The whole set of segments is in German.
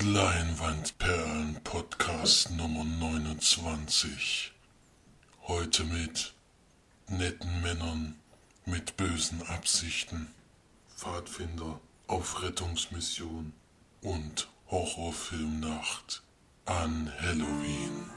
Leinwandperlen Podcast Nummer 29. Heute mit netten Männern mit bösen Absichten, Pfadfinder auf Rettungsmission und Horrorfilmnacht an Halloween.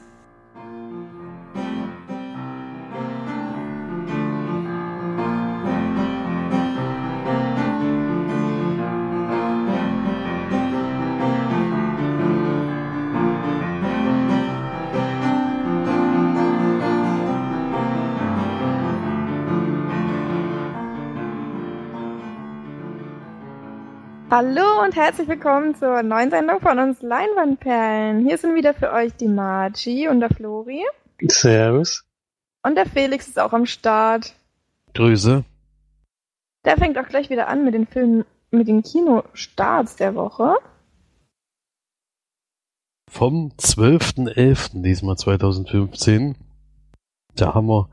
Hallo und herzlich willkommen zur neuen Sendung von uns Leinwandperlen. Hier sind wieder für euch die Margie und der Flori. Servus. Und der Felix ist auch am Start. Grüße. Der fängt auch gleich wieder an mit den Filmen, mit den Kinostarts der Woche. Vom 12.11. diesmal 2015. Da haben wir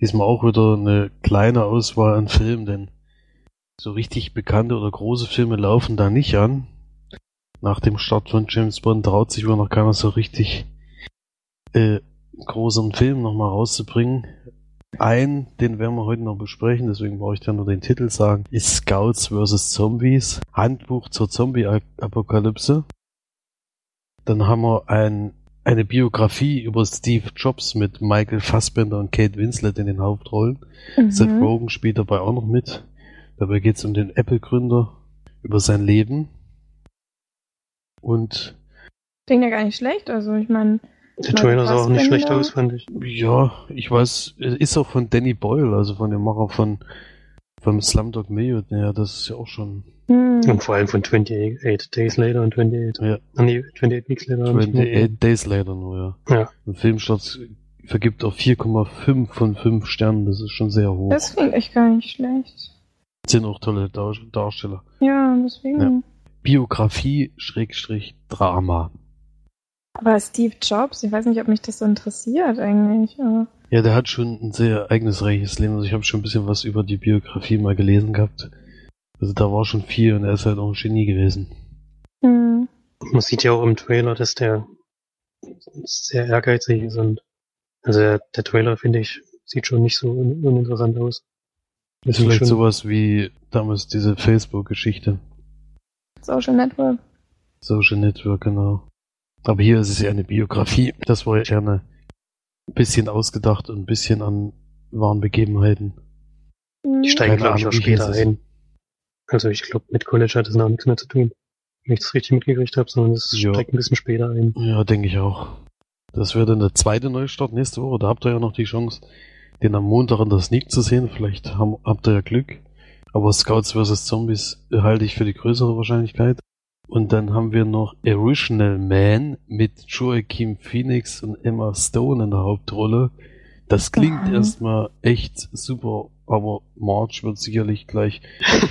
diesmal auch wieder eine kleine Auswahl an Filmen, denn so richtig bekannte oder große Filme laufen da nicht an. Nach dem Start von James Bond traut sich wohl noch keiner so richtig äh, großen Film nochmal rauszubringen. Ein, den werden wir heute noch besprechen, deswegen brauche ich dann nur den Titel sagen, ist Scouts vs. Zombies, Handbuch zur Zombie-Apokalypse. Dann haben wir ein, eine Biografie über Steve Jobs mit Michael Fassbender und Kate Winslet in den Hauptrollen. Mhm. Seth Rogen spielt dabei auch noch mit. Dabei geht es um den Apple-Gründer, über sein Leben. Und Klingt ja gar nicht schlecht. Also ich meine, Der Trailer sah auch nicht schlecht aus, fand ich. ja, ich weiß, es ist auch von Danny Boyle, also von dem Macher von vom Slumdog Millionaire, ja, das ist ja auch schon hm, Und vor allem von 28 Days Later und 28, ja, ah, nee, 28 Weeks Later. hab ich 28 Days Later nur, ja. Ja. Ein Filmstart vergibt auch 4,5 von 5 Sternen, das ist schon sehr hoch. das klingt echt gar nicht schlecht. Sind auch tolle Dar Darsteller. Ja, deswegen. Ja. Biografie Schrägstrich Drama. Aber Steve Jobs, ich weiß nicht, ob mich das so interessiert eigentlich. Aber Ja, der hat schon ein sehr ereignisreiches Leben. Also ich habe schon ein bisschen was über die Biografie mal gelesen gehabt. Also da war schon viel und er ist halt auch ein Genie gewesen. hm, Man sieht ja auch im Trailer, dass der sehr ehrgeizig ist und also der, der Trailer, finde ich, sieht schon nicht so un uninteressant aus. Ist vielleicht schon- sowas wie damals diese Facebook-Geschichte. Social Network. Social Network, genau. Aber hier ist es ja eine Biografie. Das war ja gerne ein bisschen ausgedacht und ein bisschen an wahren Begebenheiten. Hm. Die steigen, glaube ich, auch später ein. Also ich glaube, mit College hat das noch nichts mehr zu tun. Wenn ich das richtig mitgekriegt habe, sondern es Ja. steigt ein bisschen später ein. Ja, denke ich auch. Das wäre dann der zweite Neustart nächste Woche. Da habt ihr ja noch die Chance, den am Montag in der Sneak zu sehen. Vielleicht haben, habt ihr ja Glück. Aber Scouts vs. Zombies halte ich für die größere Wahrscheinlichkeit. Und dann haben wir noch Original Man mit Joaquin Phoenix und Emma Stone in der Hauptrolle. Das klingt Mhm. erstmal echt super, aber March wird sicherlich gleich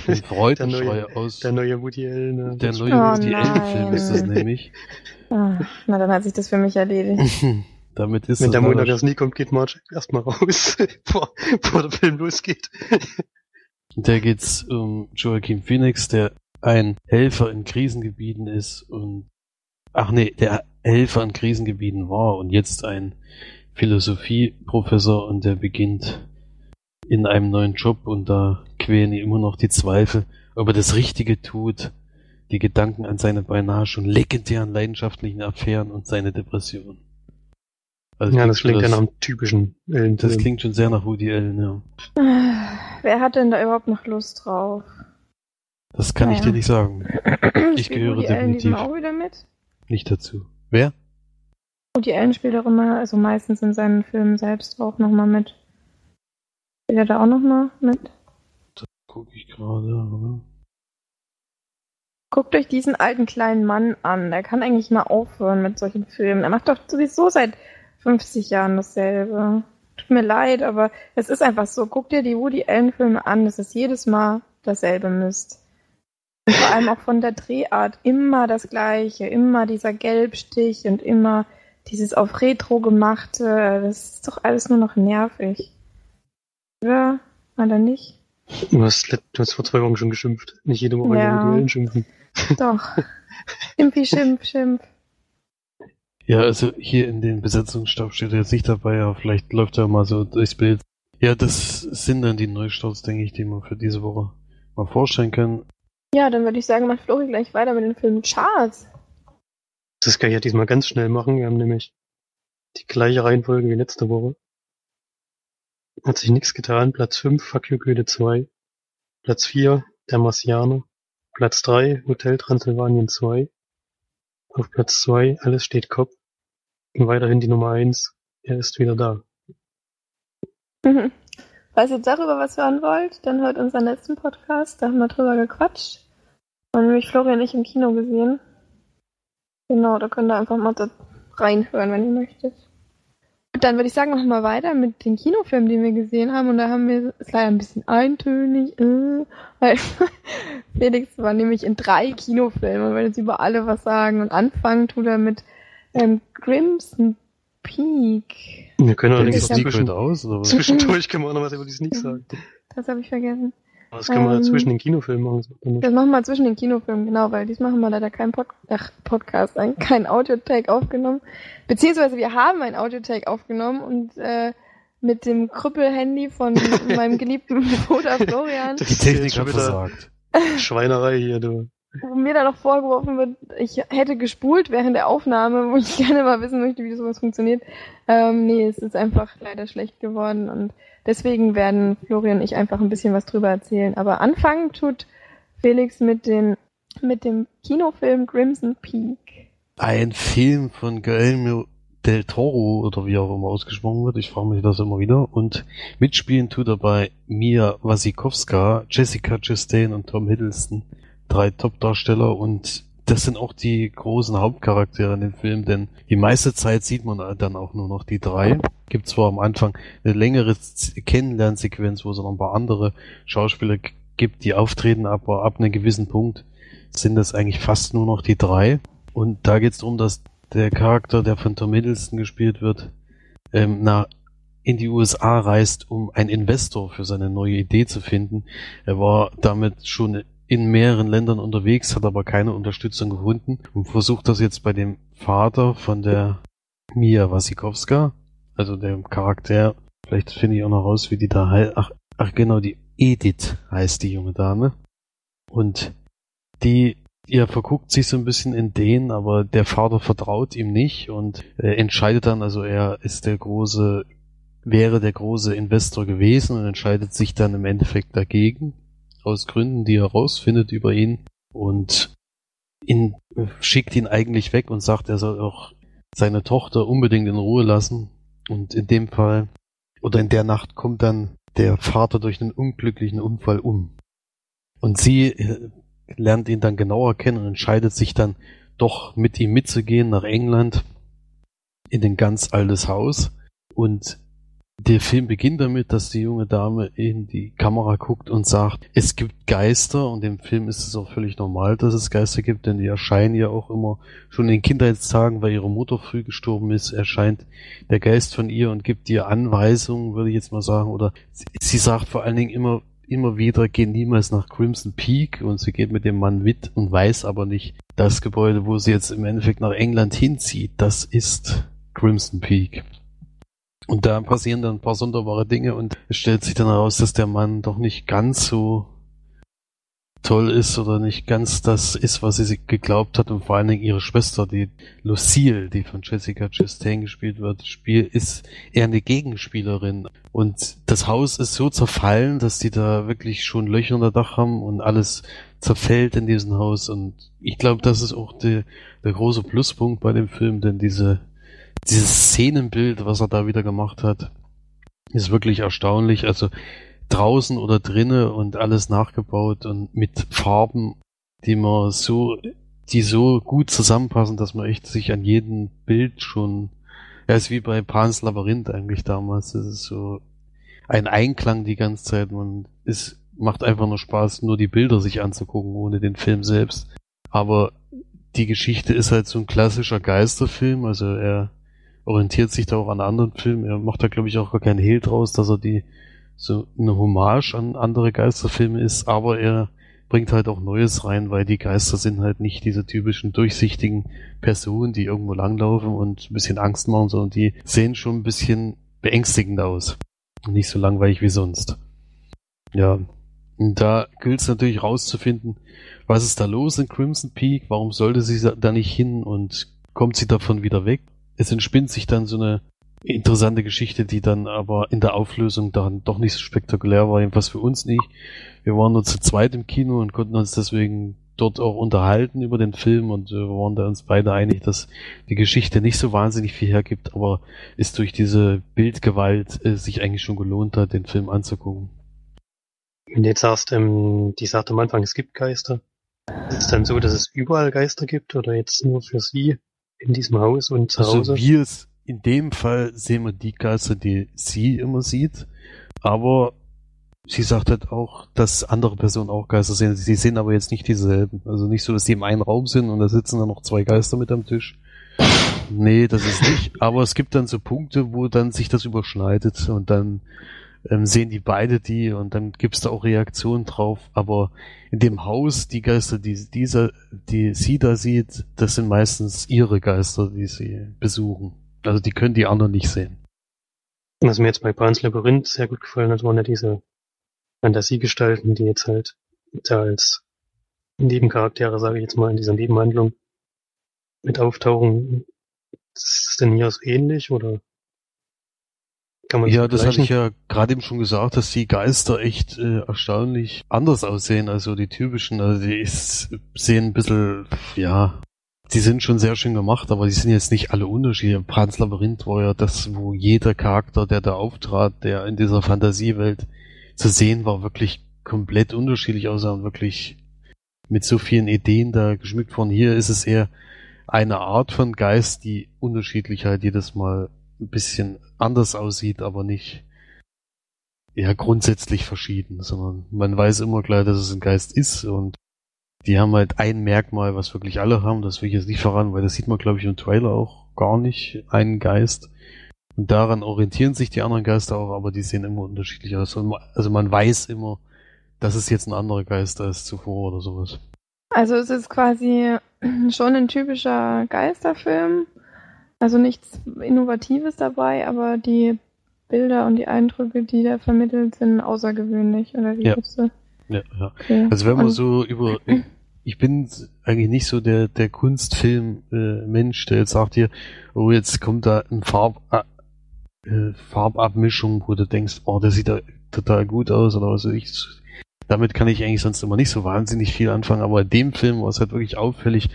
den Freudenschrei aus. Der neue Woody Allen. ne? Der neue Oh Woody Allen-Film ist das nämlich. Ah, na, dann hat sich das für mich erledigt. Damit ist Wenn der Montag das nie kommt, geht Marge erstmal raus, bevor, bevor der Film losgeht. Da geht's um Joaquin Phoenix, der ein Helfer in Krisengebieten ist und ach nee, der Helfer in Krisengebieten war und jetzt ein Philosophieprofessor und der beginnt in einem neuen Job und da quälen ihn immer noch die Zweifel, ob er das Richtige tut, die Gedanken an seine beinahe schon legendären leidenschaftlichen Affären und seine Depression. Also ja, das klingt ja nach einem typischen Allen. das klingt schon sehr nach Woody Allen, ja. Ah, Wer hat denn da überhaupt noch Lust drauf? Das kann ich Naja. dir nicht sagen. Ich Spielt gehöre Woody Allen definitiv. auch wieder mit? Nicht dazu. Wer? Woody Allen spielt auch immer, also meistens in seinen Filmen selbst auch nochmal mit. Spielt er da auch nochmal mit? Guck ich gerade. oder? Guckt euch diesen alten kleinen Mann an. Der kann eigentlich mal aufhören mit solchen Filmen. Er macht doch sowieso seit 50 Jahren dasselbe. Tut mir leid, aber es ist einfach so. Guck dir die Woody Allen Filme an. Es ist jedes Mal dasselbe Mist. Und vor allem auch von der Drehart. Immer das Gleiche. Immer dieser Gelbstich und immer dieses auf Retro gemachte. Das ist doch alles nur noch nervig. Oder? Oder nicht? Du hast, du hast vor zwei Wochen schon geschimpft. Nicht jede Woche Ja. über Woody Allen schimpfen. Doch. Schimpfi, Schimpf, Schimpf. Ja, also hier in den Besetzungsstab steht er jetzt nicht dabei, aber vielleicht läuft er mal so durchs Bild. Ja, das sind dann die Neustarts, denke ich, die man für diese Woche mal vorstellen können. Ja, dann würde ich sagen, macht Flori gleich weiter mit dem Film Charles. Das kann ich ja diesmal ganz schnell machen. Wir haben nämlich die gleiche Reihenfolge wie letzte Woche. Hat sich nichts getan. Platz 5, Fuck You Goethe 2. Platz 4, Der Marsianer. Platz 3, Hotel Transylvanien 2. Auf Platz 2, Alles steht Kopf. Weiterhin die Nummer 1, Er ist wieder da. Mhm. Falls ihr darüber was hören wollt, dann hört unseren letzten Podcast, da haben wir drüber gequatscht. Und nämlich Florian nicht im Kino gesehen. Genau, da könnt ihr einfach mal da reinhören, wenn ihr möchtet. Und dann würde ich sagen, machen wir weiter mit den Kinofilmen, die wir gesehen haben. Und da haben wir, ist leider ein bisschen eintönig, äh, weil Felix war nämlich in drei Kinofilmen und will jetzt über alle was sagen. Und anfangen tut er mit ähm, Crimson Peak. Wir können auch ja- zwischen, Secret aus, oder was? zwischendurch können wir auch noch was über die Sneaks sagen. Das habe ich vergessen. Das können wir Ähm, zwischen den Kinofilmen machen. Das machen wir zwischen den Kinofilmen, genau, weil diesmal haben wir leider keinen Pod Ach, Podcast, ein, kein Audio-Take aufgenommen. Beziehungsweise wir haben ein Audio-Take aufgenommen und äh, mit dem Krüppel-Handy von meinem geliebten Bruder Florian, Das Die Technik schon hat wieder versagt. Schweinerei hier, du. Wo mir dann noch vorgeworfen wird, ich hätte gespult während der Aufnahme, wo ich gerne mal wissen möchte, wie sowas funktioniert. Ähm, nee, es ist einfach leider schlecht geworden und deswegen werden Florian und ich einfach ein bisschen was drüber erzählen. Aber anfangen tut Felix mit dem, mit dem Kinofilm Crimson Peak. Ein Film von Guillermo del Toro oder wie auch immer ausgesprochen wird. Ich frage mich das immer wieder. Und mitspielen tut dabei Mia Wasikowska, Jessica Chastain und Tom Hiddleston. Drei Top-Darsteller und das sind auch die großen Hauptcharaktere in dem Film, denn die meiste Zeit sieht man dann auch nur noch die drei. Gibt zwar am Anfang eine längere Kennenlernsequenz, wo es noch ein paar andere Schauspieler gibt, die auftreten, aber ab einem gewissen Punkt sind das eigentlich fast nur noch die drei. Und da geht es darum, dass der Charakter, der von Tom Hiddleston gespielt wird, ähm, nach in die USA reist, um einen Investor für seine neue Idee zu finden. Er war damit schon in mehreren Ländern unterwegs, hat aber keine Unterstützung gefunden und versucht das jetzt bei dem Vater von der Mia Wasikowska, also dem Charakter, vielleicht finde ich auch noch raus, wie die da heißt. Ach, ach genau, die Edith heißt die junge Dame. Und die ihr verguckt sich so ein bisschen in den, aber der Vater vertraut ihm nicht und äh, entscheidet dann, also er ist der große, wäre der große Investor gewesen und entscheidet sich dann im Endeffekt dagegen, aus Gründen, die er rausfindet über ihn und ihn, äh, schickt ihn eigentlich weg und sagt, er soll auch seine Tochter unbedingt in Ruhe lassen und in dem Fall oder in der Nacht kommt dann der Vater durch einen unglücklichen Unfall um. Und sie äh, lernt ihn dann genauer kennen und entscheidet sich dann doch mit ihm mitzugehen nach England in ein ganz altes Haus. Und der Film beginnt damit, dass die junge Dame in die Kamera guckt und sagt, es gibt Geister. Und im Film ist es auch völlig normal, dass es Geister gibt, denn die erscheinen ja auch immer schon in Kindheitstagen, weil ihre Mutter früh gestorben ist, erscheint der Geist von ihr und gibt ihr Anweisungen, würde ich jetzt mal sagen, oder sie, sie sagt vor allen Dingen immer, immer wieder, geh niemals nach Crimson Peak. Und sie geht mit dem Mann mit und weiß aber nicht, das Gebäude, wo sie jetzt im Endeffekt nach England hinzieht, das ist Crimson Peak. Und da passieren dann ein paar sonderbare Dinge und es stellt sich dann heraus, dass der Mann doch nicht ganz so toll ist oder nicht ganz das ist, was sie sich geglaubt hat. Und vor allen Dingen ihre Schwester, die Lucille, die von Jessica Chastain gespielt wird, Spiel ist eher eine Gegenspielerin. Und das Haus ist so zerfallen, dass die da wirklich schon Löcher in der Dach haben und alles zerfällt in diesem Haus. Und ich glaube, das ist auch die, der große Pluspunkt bei dem Film, denn diese dieses Szenenbild, was er da wieder gemacht hat, ist wirklich erstaunlich. Also draußen oder drinne und alles nachgebaut und mit Farben, die man so, die so gut zusammenpassen, dass man echt sich an jedem Bild schon, ja, ist wie bei Pans Labyrinth eigentlich damals. Das ist so ein Einklang die ganze Zeit. Man ist, macht einfach nur Spaß, nur die Bilder sich anzugucken, ohne den Film selbst. Aber die Geschichte ist halt so ein klassischer Geisterfilm, also er orientiert sich da auch an anderen Filmen. Er macht da, glaube ich, auch gar keinen Hehl draus, dass er die so eine Hommage an andere Geisterfilme ist, aber er bringt halt auch Neues rein, weil die Geister sind halt nicht diese typischen durchsichtigen Personen, die irgendwo langlaufen und ein bisschen Angst machen, sondern die sehen schon ein bisschen beängstigend aus. Nicht so langweilig wie sonst. Ja, da gilt es natürlich rauszufinden, was ist da los in Crimson Peak, warum sollte sie da nicht hin und kommt sie davon wieder weg? Es entspinnt sich dann so eine interessante Geschichte, die dann aber in der Auflösung dann doch nicht so spektakulär war, jedenfalls für uns nicht. Wir waren nur zu zweit im Kino und konnten uns deswegen dort auch unterhalten über den Film und wir waren da uns beide einig, dass die Geschichte nicht so wahnsinnig viel hergibt, aber es durch diese Bildgewalt äh, sich eigentlich schon gelohnt hat, den Film anzugucken. Wenn du jetzt sagst, ähm, die sagt am Anfang, es gibt Geister, ist es dann so, dass es überall Geister gibt oder jetzt nur für sie in diesem Haus und zu Also Hause? wie es in dem Fall sehen wir die Geister, die sie immer sieht, aber sie sagt halt auch, dass andere Personen auch Geister sehen. Sie sehen aber jetzt nicht dieselben. Also nicht so, dass sie im einen Raum sind und da sitzen dann noch zwei Geister mit am Tisch. Nee, das ist nicht. Aber es gibt dann so Punkte, wo dann sich das überschneidet und dann ähm, sehen die beide die und dann gibt's da auch Reaktionen drauf. Aber in dem Haus, die Geister, die dieser, die sie da sieht, das sind meistens ihre Geister, die sie besuchen. Also die können die anderen nicht sehen. Was mir jetzt bei Pans Labyrinth sehr gut gefallen hat, waren ja diese Fantasiegestalten, die jetzt halt da als Nebencharaktere, sage ich jetzt mal, in dieser Nebenhandlung mit auftauchen. Ist denn hier so ähnlich oder kann man Ja, das hatte ich ja gerade eben schon gesagt, dass die Geister echt äh, erstaunlich anders aussehen, also die typischen. Also die ist, sehen ein bisschen, ja, die sind schon sehr schön gemacht, aber die sind jetzt nicht alle unterschiedlich. Pans Labyrinth war ja das, wo jeder Charakter, der da auftrat, der in dieser Fantasiewelt zu sehen war, wirklich komplett unterschiedlich aussah und wirklich mit so vielen Ideen da geschmückt worden. Hier ist es eher eine Art von Geist, die unterschiedlich halt jedes Mal ein bisschen anders aussieht, aber nicht ja grundsätzlich verschieden, sondern man weiß immer gleich, dass es ein Geist ist und die haben halt ein Merkmal, was wirklich alle haben, das will ich jetzt nicht verraten, weil das sieht man glaube ich im Trailer auch gar nicht, einen Geist. Und daran orientieren sich die anderen Geister auch, aber die sehen immer unterschiedlich aus. Also man weiß immer, dass es jetzt ein anderer Geist als zuvor oder sowas. Also es ist quasi schon ein typischer Geisterfilm. Also nichts Innovatives dabei, aber die Bilder und die Eindrücke, die da vermittelt sind, außergewöhnlich. Oder wie Ja. du? Ja, ja. Okay. Also wenn man Und- so über, ich bin eigentlich nicht so der der Kunstfilm-Mensch, der jetzt sagt hier, oh jetzt kommt da ein Farb, äh, Farbabmischung, wo du denkst, oh der sieht da total gut aus oder was weiß ich. Damit kann ich eigentlich sonst immer nicht so wahnsinnig viel anfangen, aber in dem Film war es halt wirklich auffällig,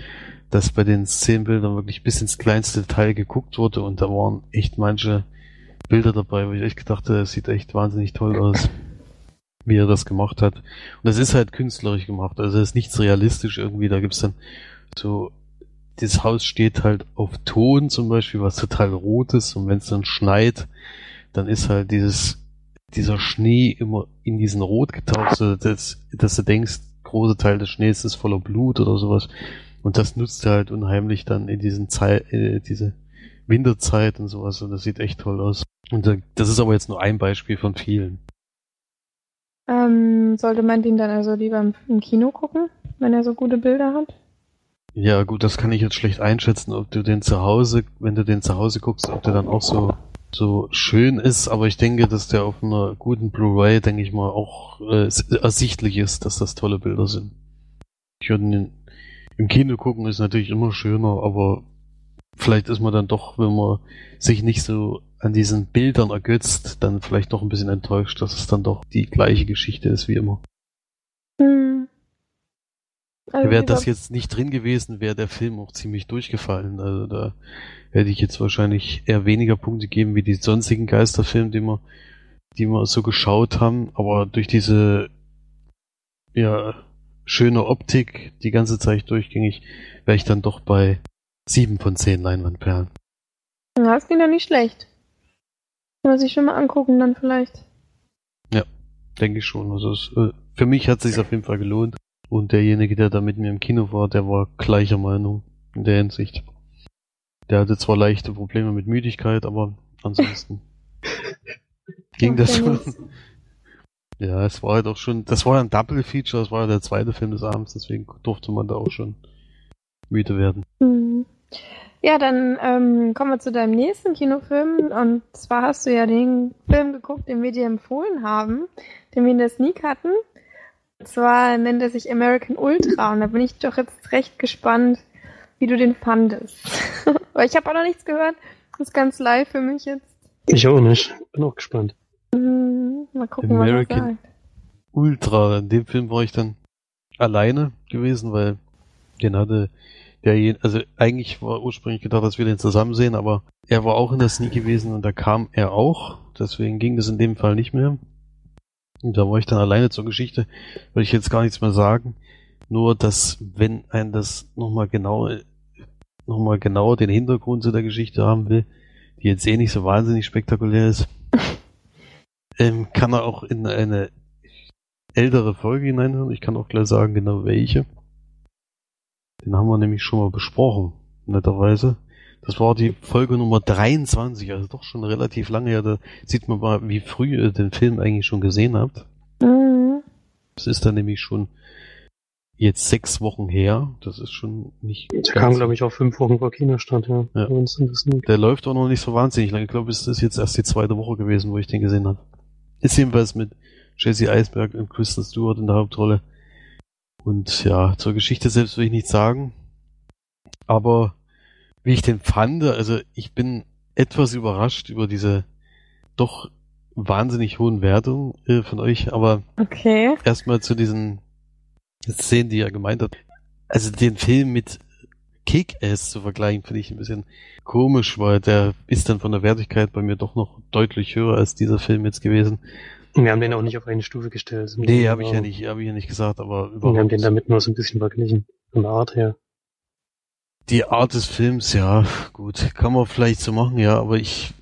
dass bei den Szenenbildern wirklich bis ins kleinste Detail geguckt wurde und da waren echt manche Bilder dabei, wo ich echt gedacht habe, das sieht echt wahnsinnig toll aus wie er das gemacht hat. Und das ist halt künstlerisch gemacht. Also es ist nichts realistisch irgendwie. Da gibt's dann so, das Haus steht halt auf Ton zum Beispiel, was total rot ist. Und wenn es dann schneit, dann ist halt dieses, dieser Schnee immer in diesen Rot getaucht, so dass, dass du denkst, große Teil des Schnees ist voller Blut oder sowas. Und das nutzt er halt unheimlich dann in diesen Zeit, äh, diese Winterzeit und sowas. Und das sieht echt toll aus. Und da- das ist aber jetzt nur ein Beispiel von vielen. Ähm, sollte man den dann also lieber im, im Kino gucken, wenn er so gute Bilder hat? Ja, gut, das kann ich jetzt schlecht einschätzen, ob du den zu Hause, wenn du den zu Hause guckst, ob der dann auch so, so schön ist, aber ich denke, dass der auf einer guten Blu-ray, denke ich mal, auch äh, ersichtlich ist, dass das tolle Bilder sind. Ich würde ihn im Kino gucken, ist natürlich immer schöner, aber vielleicht ist man dann doch, wenn man sich nicht so an diesen Bildern ergötzt, dann vielleicht doch ein bisschen enttäuscht, dass es dann doch die gleiche Geschichte ist wie immer. Hm. Also Wäre das jetzt nicht drin gewesen, wäre der Film auch ziemlich durchgefallen. Also da hätte ich jetzt wahrscheinlich eher weniger Punkte geben wie die sonstigen Geisterfilme, die wir, die wir so geschaut haben. Aber durch diese ja schöne Optik die ganze Zeit durchgängig, wäre ich dann doch bei sieben von zehn Leinwandperlen. Ja, das klingt ja nicht schlecht. Kann man sich schon mal angucken, dann vielleicht. Denke ich schon. Also es, äh, für mich hat es sich auf jeden Fall gelohnt. Und derjenige, der da mit mir im Kino war, der war gleicher Meinung in der Hinsicht. Der hatte zwar leichte Probleme mit Müdigkeit, aber ansonsten ging das schon. Ja, es war halt auch schon, das war ja ein Double Feature, das war ja der zweite Film des Abends, deswegen durfte man da auch schon müde werden. Mhm. Ja, dann ähm, kommen wir zu deinem nächsten Kinofilm. Und zwar hast du ja den Film geguckt, den wir dir empfohlen haben, den wir in der Sneak hatten. Und zwar nennt er sich American Ultra. Und da bin ich doch jetzt recht gespannt, wie du den fandest. Weil ich habe auch noch nichts gehört. Das ist ganz live für mich jetzt. Ich auch nicht. Bin auch gespannt. Mhm, mal gucken, er American. Ultra, in dem Film war ich dann alleine gewesen, weil den hatte der, also eigentlich war ursprünglich gedacht, dass wir den zusammen sehen, aber er war auch in der Sneak gewesen und da kam er auch, deswegen ging das in dem Fall nicht mehr. Und da war ich dann alleine zur Geschichte, will ich jetzt gar nichts mehr sagen. Nur, dass wenn ein das nochmal genau, nochmal genauer den Hintergrund zu der Geschichte haben will, die jetzt eh nicht so wahnsinnig spektakulär ist, ähm, kann er auch in eine ältere Folge hineinhören. Ich kann auch gleich sagen, genau welche. Den haben wir nämlich schon mal besprochen, netterweise. Das war die Folge Nummer 23, also doch schon relativ lange her. Da sieht man mal, wie früh ihr den Film eigentlich schon gesehen habt. Mhm. Das ist dann nämlich schon jetzt sechs Wochen her. Das ist schon nicht. Der kam, glaube ich, auch fünf Wochen vor Kinostart, ja. Ja. Der läuft auch noch nicht so wahnsinnig lange. Ich glaube, es ist jetzt erst die zweite Woche gewesen, wo ich den gesehen habe. Ist jedenfalls mit Jesse Eisberg und Kristen Stewart in der Hauptrolle. Und ja, zur Geschichte selbst will ich nichts sagen. Aber wie ich den fand, also ich bin etwas überrascht über diese doch wahnsinnig hohen Wertungen äh, von euch, aber Okay. erstmal zu diesen Szenen, die er gemeint hat. Also den Film mit Kick-Ass zu vergleichen, finde ich ein bisschen komisch, weil der ist dann von der Wertigkeit bei mir doch noch deutlich höher als dieser Film jetzt gewesen. Wir haben den auch nicht auf eine Stufe gestellt. Nee, habe ich ja nicht, habe ich ja nicht gesagt, aber Wir haben überhaupt. den damit nur so ein bisschen verglichen. Von der Art her. Die Art des Films, ja, gut, kann man vielleicht so machen, ja, aber ich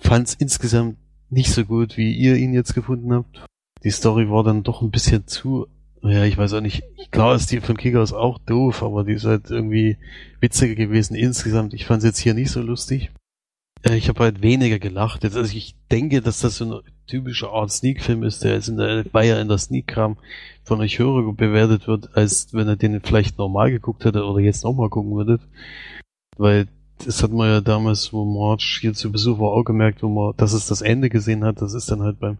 fand's insgesamt nicht so gut, wie ihr ihn jetzt gefunden habt. Die Story war dann doch ein bisschen zu, ja, ich weiß auch nicht, klar ist die von Kickers auch doof, aber die ist halt irgendwie witziger gewesen insgesamt. Ich fand's jetzt hier nicht so lustig. Äh, Ich habe halt weniger gelacht. Jetzt, also ich denke, dass das so ein typischer Art Sneak-Film ist, der jetzt in der, weil er in der Sneak-Kram von euch höher bewertet wird, als wenn er den vielleicht normal geguckt hätte oder jetzt nochmal gucken würdet. Weil das hat man ja damals, wo March hier zu Besuch war, auch gemerkt, wo man, dass es das Ende gesehen hat. Das ist dann halt beim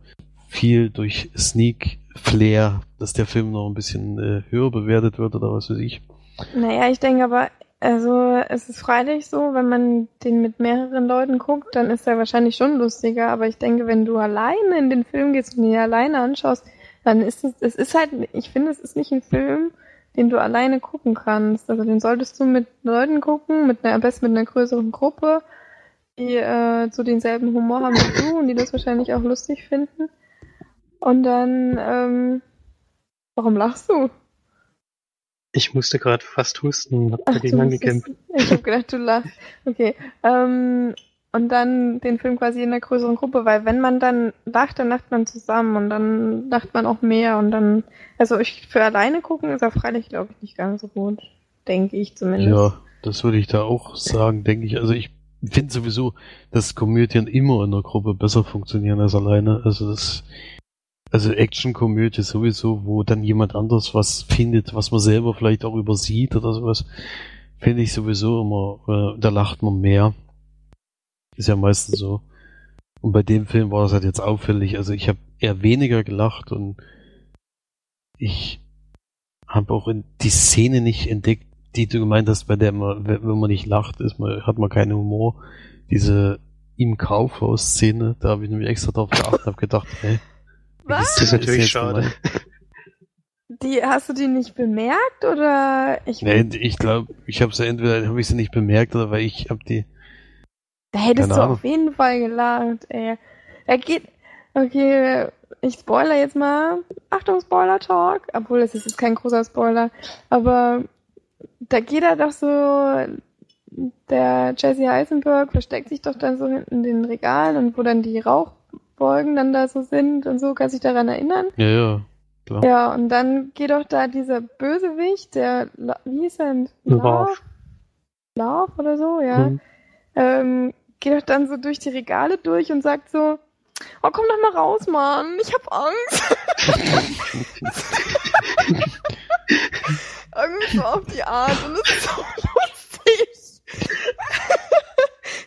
viel durch Sneak Flair, dass der Film noch ein bisschen äh, höher bewertet wird oder was weiß ich. Naja, ich denke aber, also es ist freilich so, wenn man den mit mehreren Leuten guckt, dann ist er wahrscheinlich schon lustiger. Aber ich denke, wenn du alleine in den Film gehst und ihn alleine anschaust, dann ist es, es ist halt, ich finde, es ist nicht ein Film, den du alleine gucken kannst. Also den solltest du mit Leuten gucken, mit einer, am besten mit einer größeren Gruppe, die äh, so denselben Humor haben wie du und die das wahrscheinlich auch lustig finden. Und dann, ähm, warum lachst du? Ich musste gerade fast husten, hab Ach, dagegen angekämpft. Ich habe gedacht, du lachst. Okay. Ähm, und dann den Film quasi in einer größeren Gruppe, weil wenn man dann lacht, dann lacht man zusammen und dann lacht man auch mehr und dann, also ich für alleine gucken ist er freilich, glaube ich, nicht ganz so gut. Denke ich zumindest. Ja, das würde ich da auch sagen, denke ich. Also ich finde sowieso, dass Komödien immer in der Gruppe besser funktionieren als alleine. Also das, also Action-Komödie sowieso, wo dann jemand anders was findet, was man selber vielleicht auch übersieht oder sowas, finde ich sowieso immer, äh, da lacht man mehr. Ist ja meistens so. Und bei dem Film war das halt jetzt auffällig. Also ich habe eher weniger gelacht und ich habe auch die Szene nicht entdeckt, die du gemeint hast, bei der man, wenn man nicht lacht, ist man, hat man keinen Humor. Diese im Kaufhaus-Szene, da habe ich nämlich extra drauf geachtet, habe gedacht, hä? Was? Das ist natürlich schade. Die, hast du die nicht bemerkt oder ich, Nee, ich glaube, ich habe sie entweder habe ich sie nicht bemerkt oder weil ich habe die. da hättest du auf jeden Fall gelacht, ey. Da geht, okay, ich spoiler jetzt mal. Achtung, Spoiler-Talk. Obwohl, es ist jetzt kein großer Spoiler. Aber da geht er doch so, der Jesse Eisenberg versteckt sich doch dann so hinten in den Regalen und wo dann die Rauchwolken dann da so sind und so, kannst du dich daran erinnern? Ja, ja, klar. Ja, und dann geht doch da dieser Bösewicht, der, wie hieß er denn? Love. Love oder so, ja. Hm. Ähm, geht doch dann so durch die Regale durch und sagt so, Oh, komm doch mal raus, Mann. Ich hab Angst. Irgendwie so auf die Art und es ist so lustig.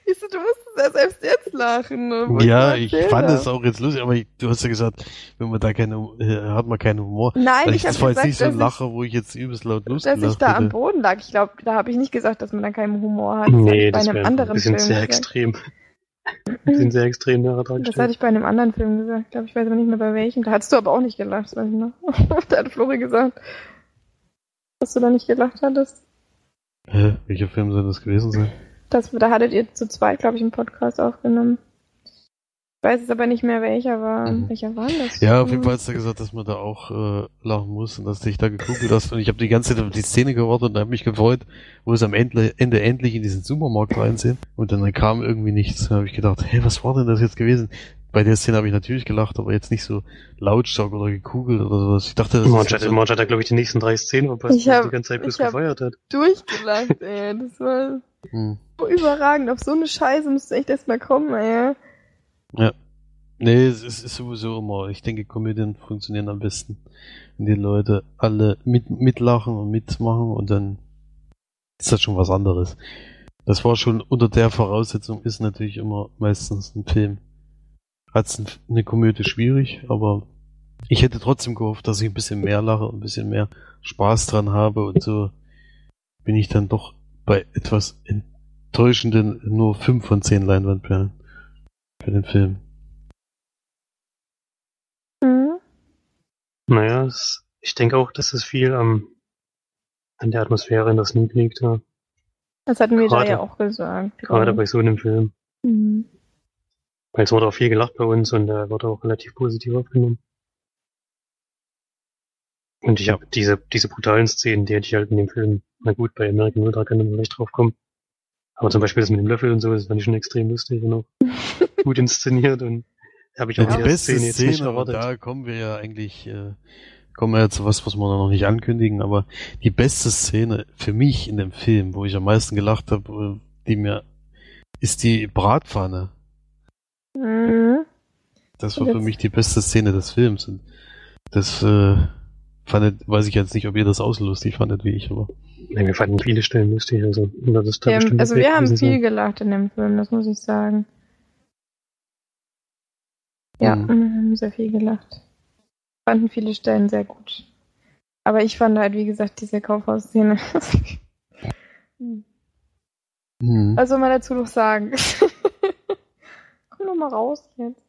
Siehst du, du musst es ja selbst jetzt lachen. ne, Ja, ich fand es auch jetzt lustig, aber ich, du hast ja gesagt, wenn man da keine, äh, hat man keinen Humor. Nein, Weil ich das habe war gesagt, jetzt nicht so ein dass, Lacher, wo ich jetzt übelst laut ich, dass ich da am hätte. Boden lag. Ich glaube, da habe ich nicht gesagt, dass man da keinen Humor hat. Das hatte Nee, ich bei das einem ein anderen bisschen Film sehr gesagt. extrem. Wir sind sehr extrem nachher dran Das hatte ich bei einem anderen Film gesagt. Ich glaube, ich weiß aber nicht mehr bei welchem. Da hattest du aber auch nicht gelacht, das weiß ich noch. da hat Flori gesagt, dass du da nicht gelacht hattest. Hä? Welcher Film soll das gewesen sein? Das, da hattet ihr zu zweit, glaube ich, einen Podcast aufgenommen. Ich weiß jetzt aber nicht mehr, welcher war. Mhm. Welcher war das? Ja, auf jeden Fall hast du gesagt, dass man da auch äh, lachen muss und dass du dich da gegoogelt hast. Und ich habe die ganze Zeit auf die Szene gewartet und habe mich gefreut, wo es am Ende, Ende endlich in diesen Supermarkt reinsehen. Und dann kam irgendwie nichts. Da habe ich gedacht, hey, was war denn das jetzt gewesen? Bei der Szene habe ich natürlich gelacht, aber jetzt nicht so lautstark oder gekugelt oder sowas. Ich dachte, das Marge ist hat, so, Marge hat da, glaube ich, die nächsten drei Szenen verpasst, sie die ganze Zeit bloß gefeiert hat. Durchgelacht, ey. Das war hm. Überragend. Auf so eine Scheiße musst du echt erstmal kommen, ey. Nee, es ist, sowieso immer, ich denke, Komödien funktionieren am besten, wenn die Leute alle mit, mitlachen und mitmachen und dann ist das schon was anderes. Das war schon unter der Voraussetzung, ist natürlich immer meistens ein Film. Hat's ein, eine Komödie schwierig, aber ich hätte trotzdem gehofft, dass ich ein bisschen mehr lache und ein bisschen mehr Spaß dran habe und so bin ich dann doch bei etwas enttäuschenden nur 5 von 10 Leinwandperlen für den Film. Mhm. Naja, es, ich denke auch, dass es viel am, an der Atmosphäre in das Sneak liegt, ja. Das hatten wir da Gerade- ja auch gesagt. Gerade bei so einem Film. Mhm. Weil es wurde auch viel gelacht bei uns und da wurde auch relativ positiv aufgenommen. Und ich habe diese, diese brutalen Szenen, die hätte ich halt in dem Film, na gut, bei American Ultra kann man vielleicht drauf kommen. Aber zum Beispiel das mit dem Löffel und so, das fand ich schon extrem lustig und auch gut inszeniert und habe ich Ja, auch die in der beste Szene jetzt nicht Szene, und erwartet. da kommen wir ja eigentlich, äh, kommen wir ja zu was, was wir noch nicht ankündigen, aber die beste Szene für mich in dem Film, wo ich am meisten gelacht habe, äh, die mir, ist die Bratpfanne. Mhm. Das war für mich die beste Szene des Films. Und das äh, fandet, weiß ich jetzt nicht, ob ihr das auch so lustig fandet wie ich, aber Nee, wir fanden viele Stellen lustig, also das ist da Wir haben, bestimmt also wir haben gewesen viel gelacht in dem Film, das muss ich sagen. Ja, Mhm. wir haben sehr viel gelacht. Fanden viele Stellen sehr gut. Aber ich fand halt, wie gesagt, diese Kaufhausszene. Mhm. Was soll man dazu noch sagen? Komm doch mal raus jetzt.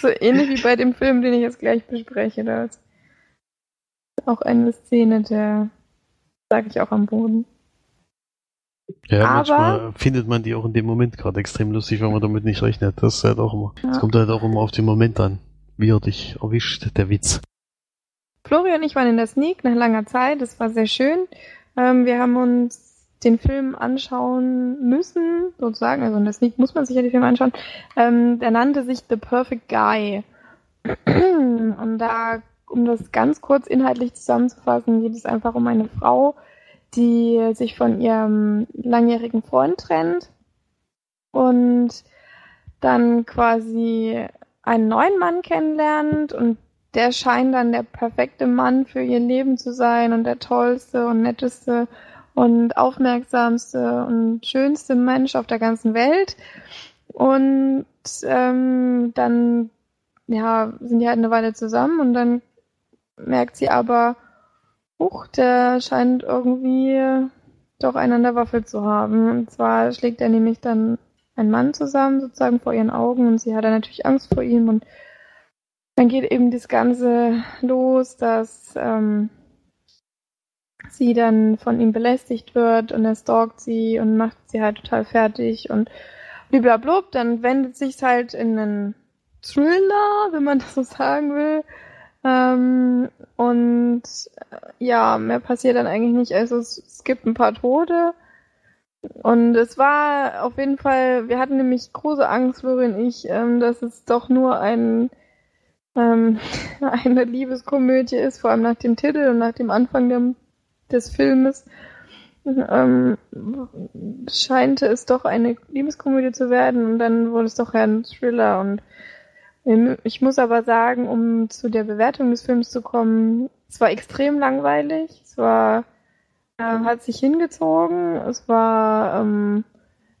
So ähnlich wie bei dem Film, den ich jetzt gleich bespreche. Da ist auch eine Szene, der sage ich auch am Boden. Ja, Aber- manchmal findet man die auch in dem Moment gerade extrem lustig, wenn man damit nicht rechnet. Das ist halt auch immer. Es Ja. kommt halt auch immer auf den Moment an, wie er dich erwischt, der Witz. Florian und ich waren in der Sneak nach langer Zeit. Das war sehr schön. Ähm, wir haben uns den Film anschauen müssen, sozusagen. Also in der Sneak muss man sich ja die Filme anschauen. Ähm, der nannte sich The Perfect Guy. Und da, um das ganz kurz inhaltlich zusammenzufassen, geht es einfach um eine Frau, die sich von ihrem langjährigen Freund trennt und dann quasi einen neuen Mann kennenlernt und der scheint dann der perfekte Mann für ihr Leben zu sein und der tollste und netteste und aufmerksamste und schönste Mensch auf der ganzen Welt. Und ähm, dann ja, sind die halt eine Weile zusammen und dann merkt sie aber, huch, der scheint irgendwie doch einen an zu haben. Und zwar schlägt er nämlich dann einen Mann zusammen, sozusagen vor ihren Augen und sie hat dann natürlich Angst vor ihm und dann geht eben das Ganze los, dass ähm, sie dann von ihm belästigt wird und er stalkt sie und macht sie halt total fertig und bliblablub, dann wendet sich's halt in einen Thriller, wenn man das so sagen will. Ähm, und äh, ja, mehr passiert dann eigentlich nicht. Also es, es gibt ein paar Tote. Und es war auf jeden Fall, wir hatten nämlich große Angst, Florian und ich, ähm, dass es doch nur ein ähm, eine Liebeskomödie ist, vor allem nach dem Titel und nach dem Anfang dem, des Filmes. Ähm, scheinte es doch eine Liebeskomödie zu werden und dann wurde es doch ein Thriller und Ich muss aber sagen, um zu der Bewertung des Films zu kommen, es war extrem langweilig. Es war, äh, hat sich hingezogen. Es war ähm,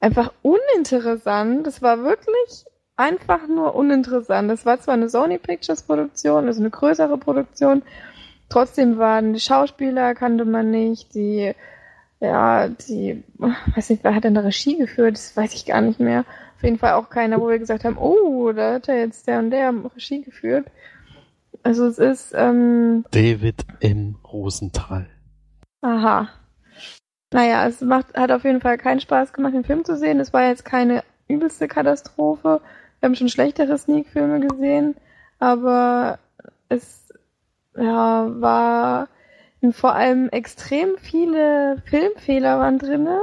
einfach uninteressant. Es war wirklich einfach nur uninteressant. Es war zwar eine Sony Pictures Produktion, also eine größere Produktion. Trotzdem waren die Schauspieler, kannte man nicht, die, ja, die, weiß nicht, wer hat denn da Regie geführt? Das weiß ich gar nicht mehr. Auf jeden Fall auch keiner, wo wir gesagt haben, oh, da hat er jetzt der und der Regie geführt. Also es ist, ähm, David M. Rosenthal. aha. Naja, es macht, hat auf jeden Fall keinen Spaß gemacht, den Film zu sehen. Es war jetzt keine übelste Katastrophe. Wir haben schon schlechtere Sneak-Filme gesehen, aber es ja, war vor allem extrem viele Filmfehler waren drinne.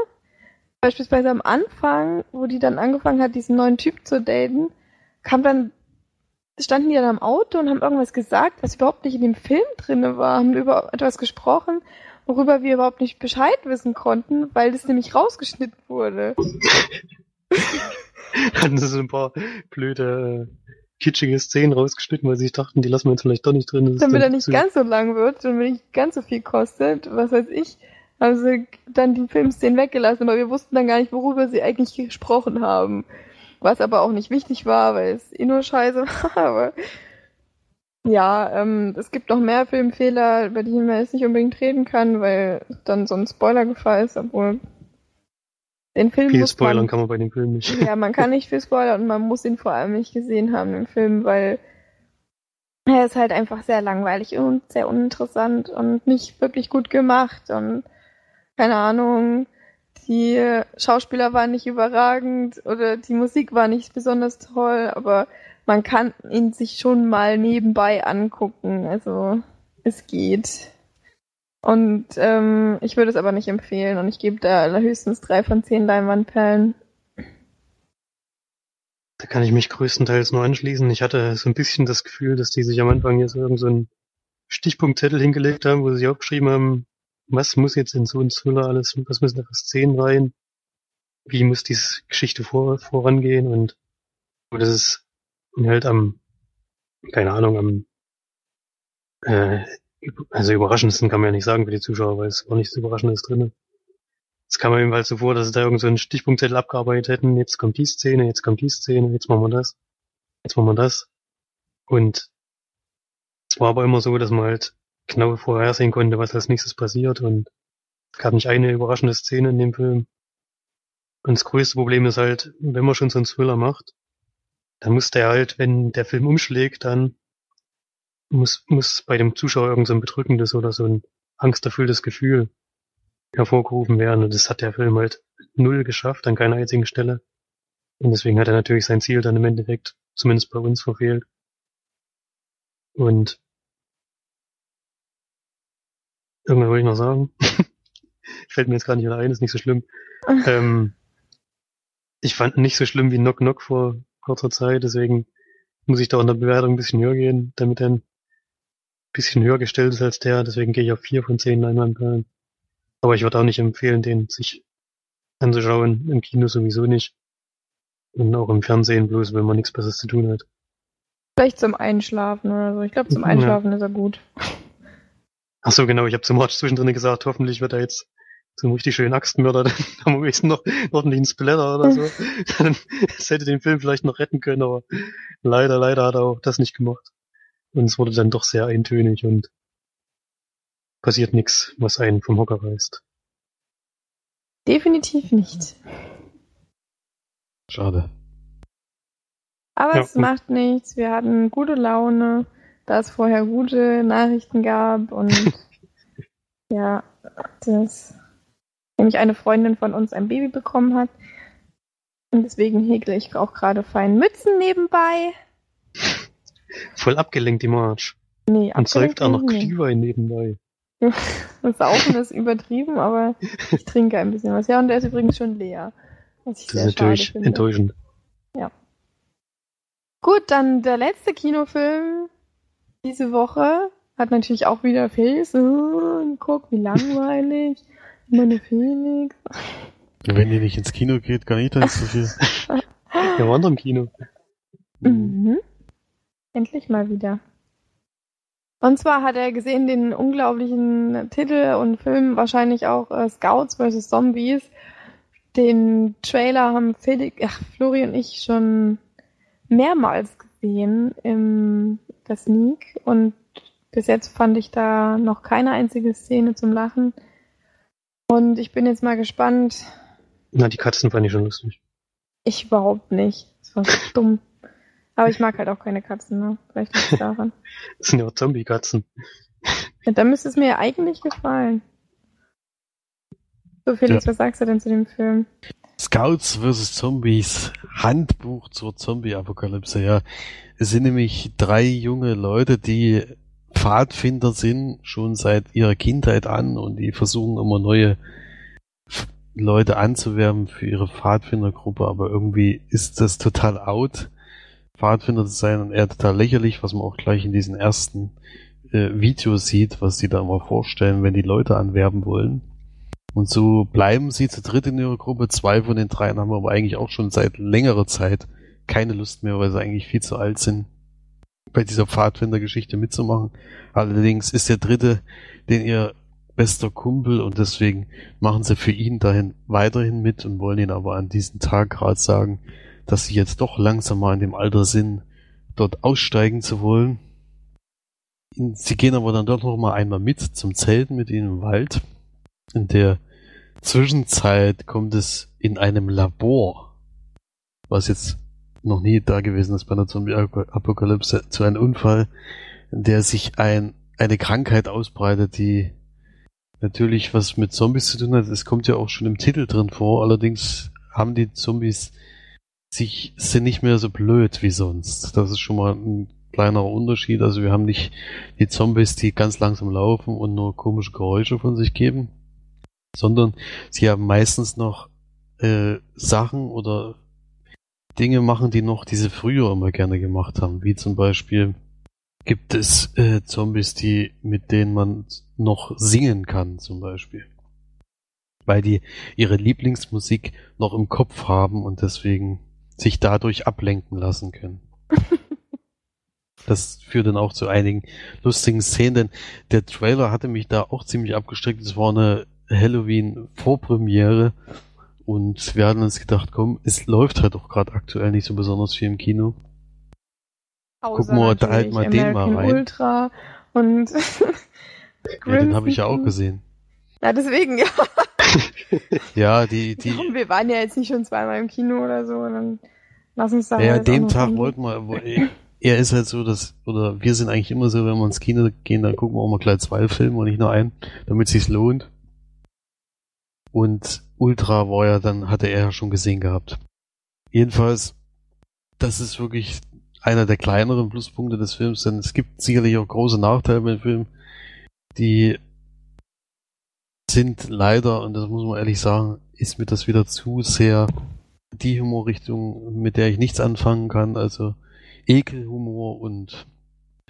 Beispielsweise am Anfang, wo die dann angefangen hat, diesen neuen Typ zu daten, kam dann, standen die dann am Auto und haben irgendwas gesagt, was überhaupt nicht in dem Film drinne war, haben über etwas gesprochen, worüber wir überhaupt nicht Bescheid wissen konnten, weil das nämlich rausgeschnitten wurde. Hatten sie so ein paar blöde, äh, kitschige Szenen rausgeschnitten, weil sie sich dachten, die lassen wir jetzt vielleicht doch nicht drin. Damit er nicht zu- ganz so lang wird und nicht ganz so viel kostet, was weiß ich, haben sie dann die Filmszenen weggelassen, aber wir wussten dann gar nicht, worüber sie eigentlich gesprochen haben. Was aber auch nicht wichtig war, weil es eh nur scheiße war, aber ja, ähm, es gibt noch mehr Filmfehler, über die man jetzt nicht unbedingt reden kann, weil dann so ein Spoiler-Gefahr ist, obwohl den Film Viel muss man spoilern kann man bei dem Film nicht. ja, man kann nicht viel spoilern und man muss ihn vor allem nicht gesehen haben im Film, weil er ist halt einfach sehr langweilig und sehr uninteressant und nicht wirklich gut gemacht und keine Ahnung, die Schauspieler waren nicht überragend oder die Musik war nicht besonders toll, aber man kann ihn sich schon mal nebenbei angucken, also es geht. Und ähm, ich würde es aber nicht empfehlen und ich gebe da höchstens drei von zehn Leinwandperlen. Da kann ich mich größtenteils nur anschließen. Ich hatte so ein bisschen das Gefühl, dass die sich am Anfang hier so irgend so einen Stichpunktzettel hingelegt haben, wo sie sich aufgeschrieben haben, was muss jetzt in so einen Thriller alles, was müssen da für Szenen rein, wie muss diese Geschichte vor, vorangehen und das ist halt am, keine Ahnung, am äh, also überraschendsten kann man ja nicht sagen für die Zuschauer, weil es war nichts Überraschendes drin. Es kam mir jedenfalls so vor, dass sie da irgend so einen Stichpunktzettel abgearbeitet hätten. Jetzt kommt die Szene, jetzt kommt die Szene, jetzt machen wir das, jetzt machen wir das. Und es war aber immer so, dass man halt genau vorhersehen konnte, was als nächstes passiert und es gab nicht eine überraschende Szene in dem Film. Und das größte Problem ist halt, wenn man schon so einen Thriller macht, dann muss der halt, wenn der Film umschlägt, dann muss, muss bei dem Zuschauer irgend so ein bedrückendes oder so ein angsterfülltes Gefühl hervorgerufen werden. Und das hat der Film halt null geschafft, an keiner einzigen Stelle. Und deswegen hat er natürlich sein Ziel dann im Endeffekt, zumindest bei uns, verfehlt. Und irgendwas wollte ich noch sagen. Fällt mir jetzt gar nicht ein, ist nicht so schlimm. ähm, ich fand nicht so schlimm wie Knock Knock vor kurzer Zeit, deswegen muss ich da in der Bewertung ein bisschen höher gehen, damit er ein bisschen höher gestellt ist als der, deswegen gehe ich auf vier von zehn Leinwandperlen. Aber ich würde auch nicht empfehlen, den sich anzuschauen, im Kino sowieso nicht. Und auch im Fernsehen bloß, wenn man nichts Besseres zu tun hat. Vielleicht zum Einschlafen oder so. Ich glaube, zum Ja. Einschlafen ist er gut. Ach so, genau, ich habe zum March zwischendrin gesagt, hoffentlich wird er jetzt zum richtig schönen Axtmörder, dann haben wir wenigstens noch einen ordentlichen Splatter oder so. Dann- Das hätte den Film vielleicht noch retten können, aber leider, leider hat er auch das nicht gemacht. Und es wurde dann doch sehr eintönig und passiert nichts, was einen vom Hocker reißt. Definitiv nicht. Schade. Aber Ja, es macht nichts. Wir hatten gute Laune, da es vorher gute Nachrichten gab und ja, dass nämlich eine Freundin von uns ein Baby bekommen hat. Und deswegen häkle ich auch gerade fein Mützen nebenbei. Voll abgelenkt, die March. Nee, Und säuft auch noch. Glühwein nebenbei. Das Saufen ist übertrieben, aber ich trinke ein bisschen was. Ja, und der ist übrigens schon leer. Was ich Das ist natürlich finde. enttäuschend. Gut, dann der letzte Kinofilm diese Woche hat natürlich auch wieder Felix. Oh, guck, wie langweilig. Immer nur Felix. Wenn ihr nicht ins Kino geht, kann ich da nicht so viel. Wir waren doch im Kino. Mhm. Endlich mal wieder. Und zwar hat er gesehen den unglaublichen Titel und Film, wahrscheinlich auch äh, Scouts vs. Zombies. Den Trailer haben Felix, ach, Flori und ich schon mehrmals gesehen im der Sneak und bis jetzt fand ich da noch keine einzige Szene zum Lachen. Und ich bin jetzt mal gespannt. Na, die Katzen fand ich schon lustig. Ich überhaupt nicht. Das war so dumm. Aber ich mag halt auch keine Katzen, ne? Vielleicht liegt es daran. Das sind ja auch Zombie-Katzen. Ja, dann müsste es mir eigentlich gefallen. So, Felix, Ja. was sagst du denn zu dem Film? Scouts vs. Zombies, Handbuch zur Zombie-Apokalypse, ja. Es sind nämlich drei junge Leute, die Pfadfinder sind, schon seit ihrer Kindheit an und die versuchen immer neue Leute anzuwerben für ihre Pfadfindergruppe, aber irgendwie ist das total out, Pfadfinder zu sein und eher total lächerlich, was man auch gleich in diesen ersten äh, Videos sieht, was die da immer vorstellen, wenn die Leute anwerben wollen. Und so bleiben sie zu dritt in ihrer Gruppe. Zwei von den dreien haben aber eigentlich auch schon seit längerer Zeit keine Lust mehr, weil sie eigentlich viel zu alt sind, bei dieser Pfadfinder-Geschichte mitzumachen. Allerdings ist der dritte, den ihr bester Kumpel und deswegen machen sie für ihn dahin weiterhin mit und wollen ihn aber an diesem Tag gerade sagen, dass sie jetzt doch langsam mal in dem Alter sind, dort aussteigen zu wollen. Sie gehen aber dann doch noch mal einmal mit zum Zelten mit ihnen im Wald. In der Zwischenzeit kommt es in einem Labor, was jetzt noch nie da gewesen ist bei einer Zombie-Apokalypse, zu einem Unfall, in der sich ein, eine Krankheit ausbreitet, die natürlich was mit Zombies zu tun hat. Es kommt ja auch schon im Titel drin vor, allerdings haben die Zombies sich, sind nicht mehr so blöd wie sonst. Das ist schon mal ein kleinerer Unterschied. Also wir haben nicht die Zombies, die ganz langsam laufen und nur komische Geräusche von sich geben, sondern sie haben meistens noch äh, Sachen oder Dinge machen, die noch diese früher immer gerne gemacht haben, wie zum Beispiel gibt es äh, Zombies, die mit denen man noch singen kann, zum Beispiel, weil die ihre Lieblingsmusik noch im Kopf haben und deswegen sich dadurch ablenken lassen können. Das führt dann auch zu einigen lustigen Szenen, denn der Trailer hatte mich da auch ziemlich abgesteckt. Es war eine Halloween-Vorpremiere und wir hatten uns gedacht, komm, es läuft halt auch gerade aktuell nicht so besonders viel im Kino. Gucken wir da halt mal den mal American rein. Ultra und Ja, den habe ich ja auch gesehen. Ja, deswegen, ja. Ja, die, die, Komm, wir waren ja jetzt nicht schon zweimal im Kino oder so, dann lass uns da ja, halt dem Tag wollten wir, wo- er ist halt so, dass, oder wir sind eigentlich immer so, wenn wir ins Kino gehen, dann gucken wir auch mal gleich zwei Filme und nicht nur einen, damit es sich lohnt. Und Ultra war ja dann, hatte er ja schon gesehen gehabt. Jedenfalls, das ist wirklich einer der kleineren Pluspunkte des Films, denn es gibt sicherlich auch große Nachteile beim Film, die sind leider, und das muss man ehrlich sagen, ist mir das wieder zu sehr die Humorrichtung, mit der ich nichts anfangen kann, also Ekelhumor und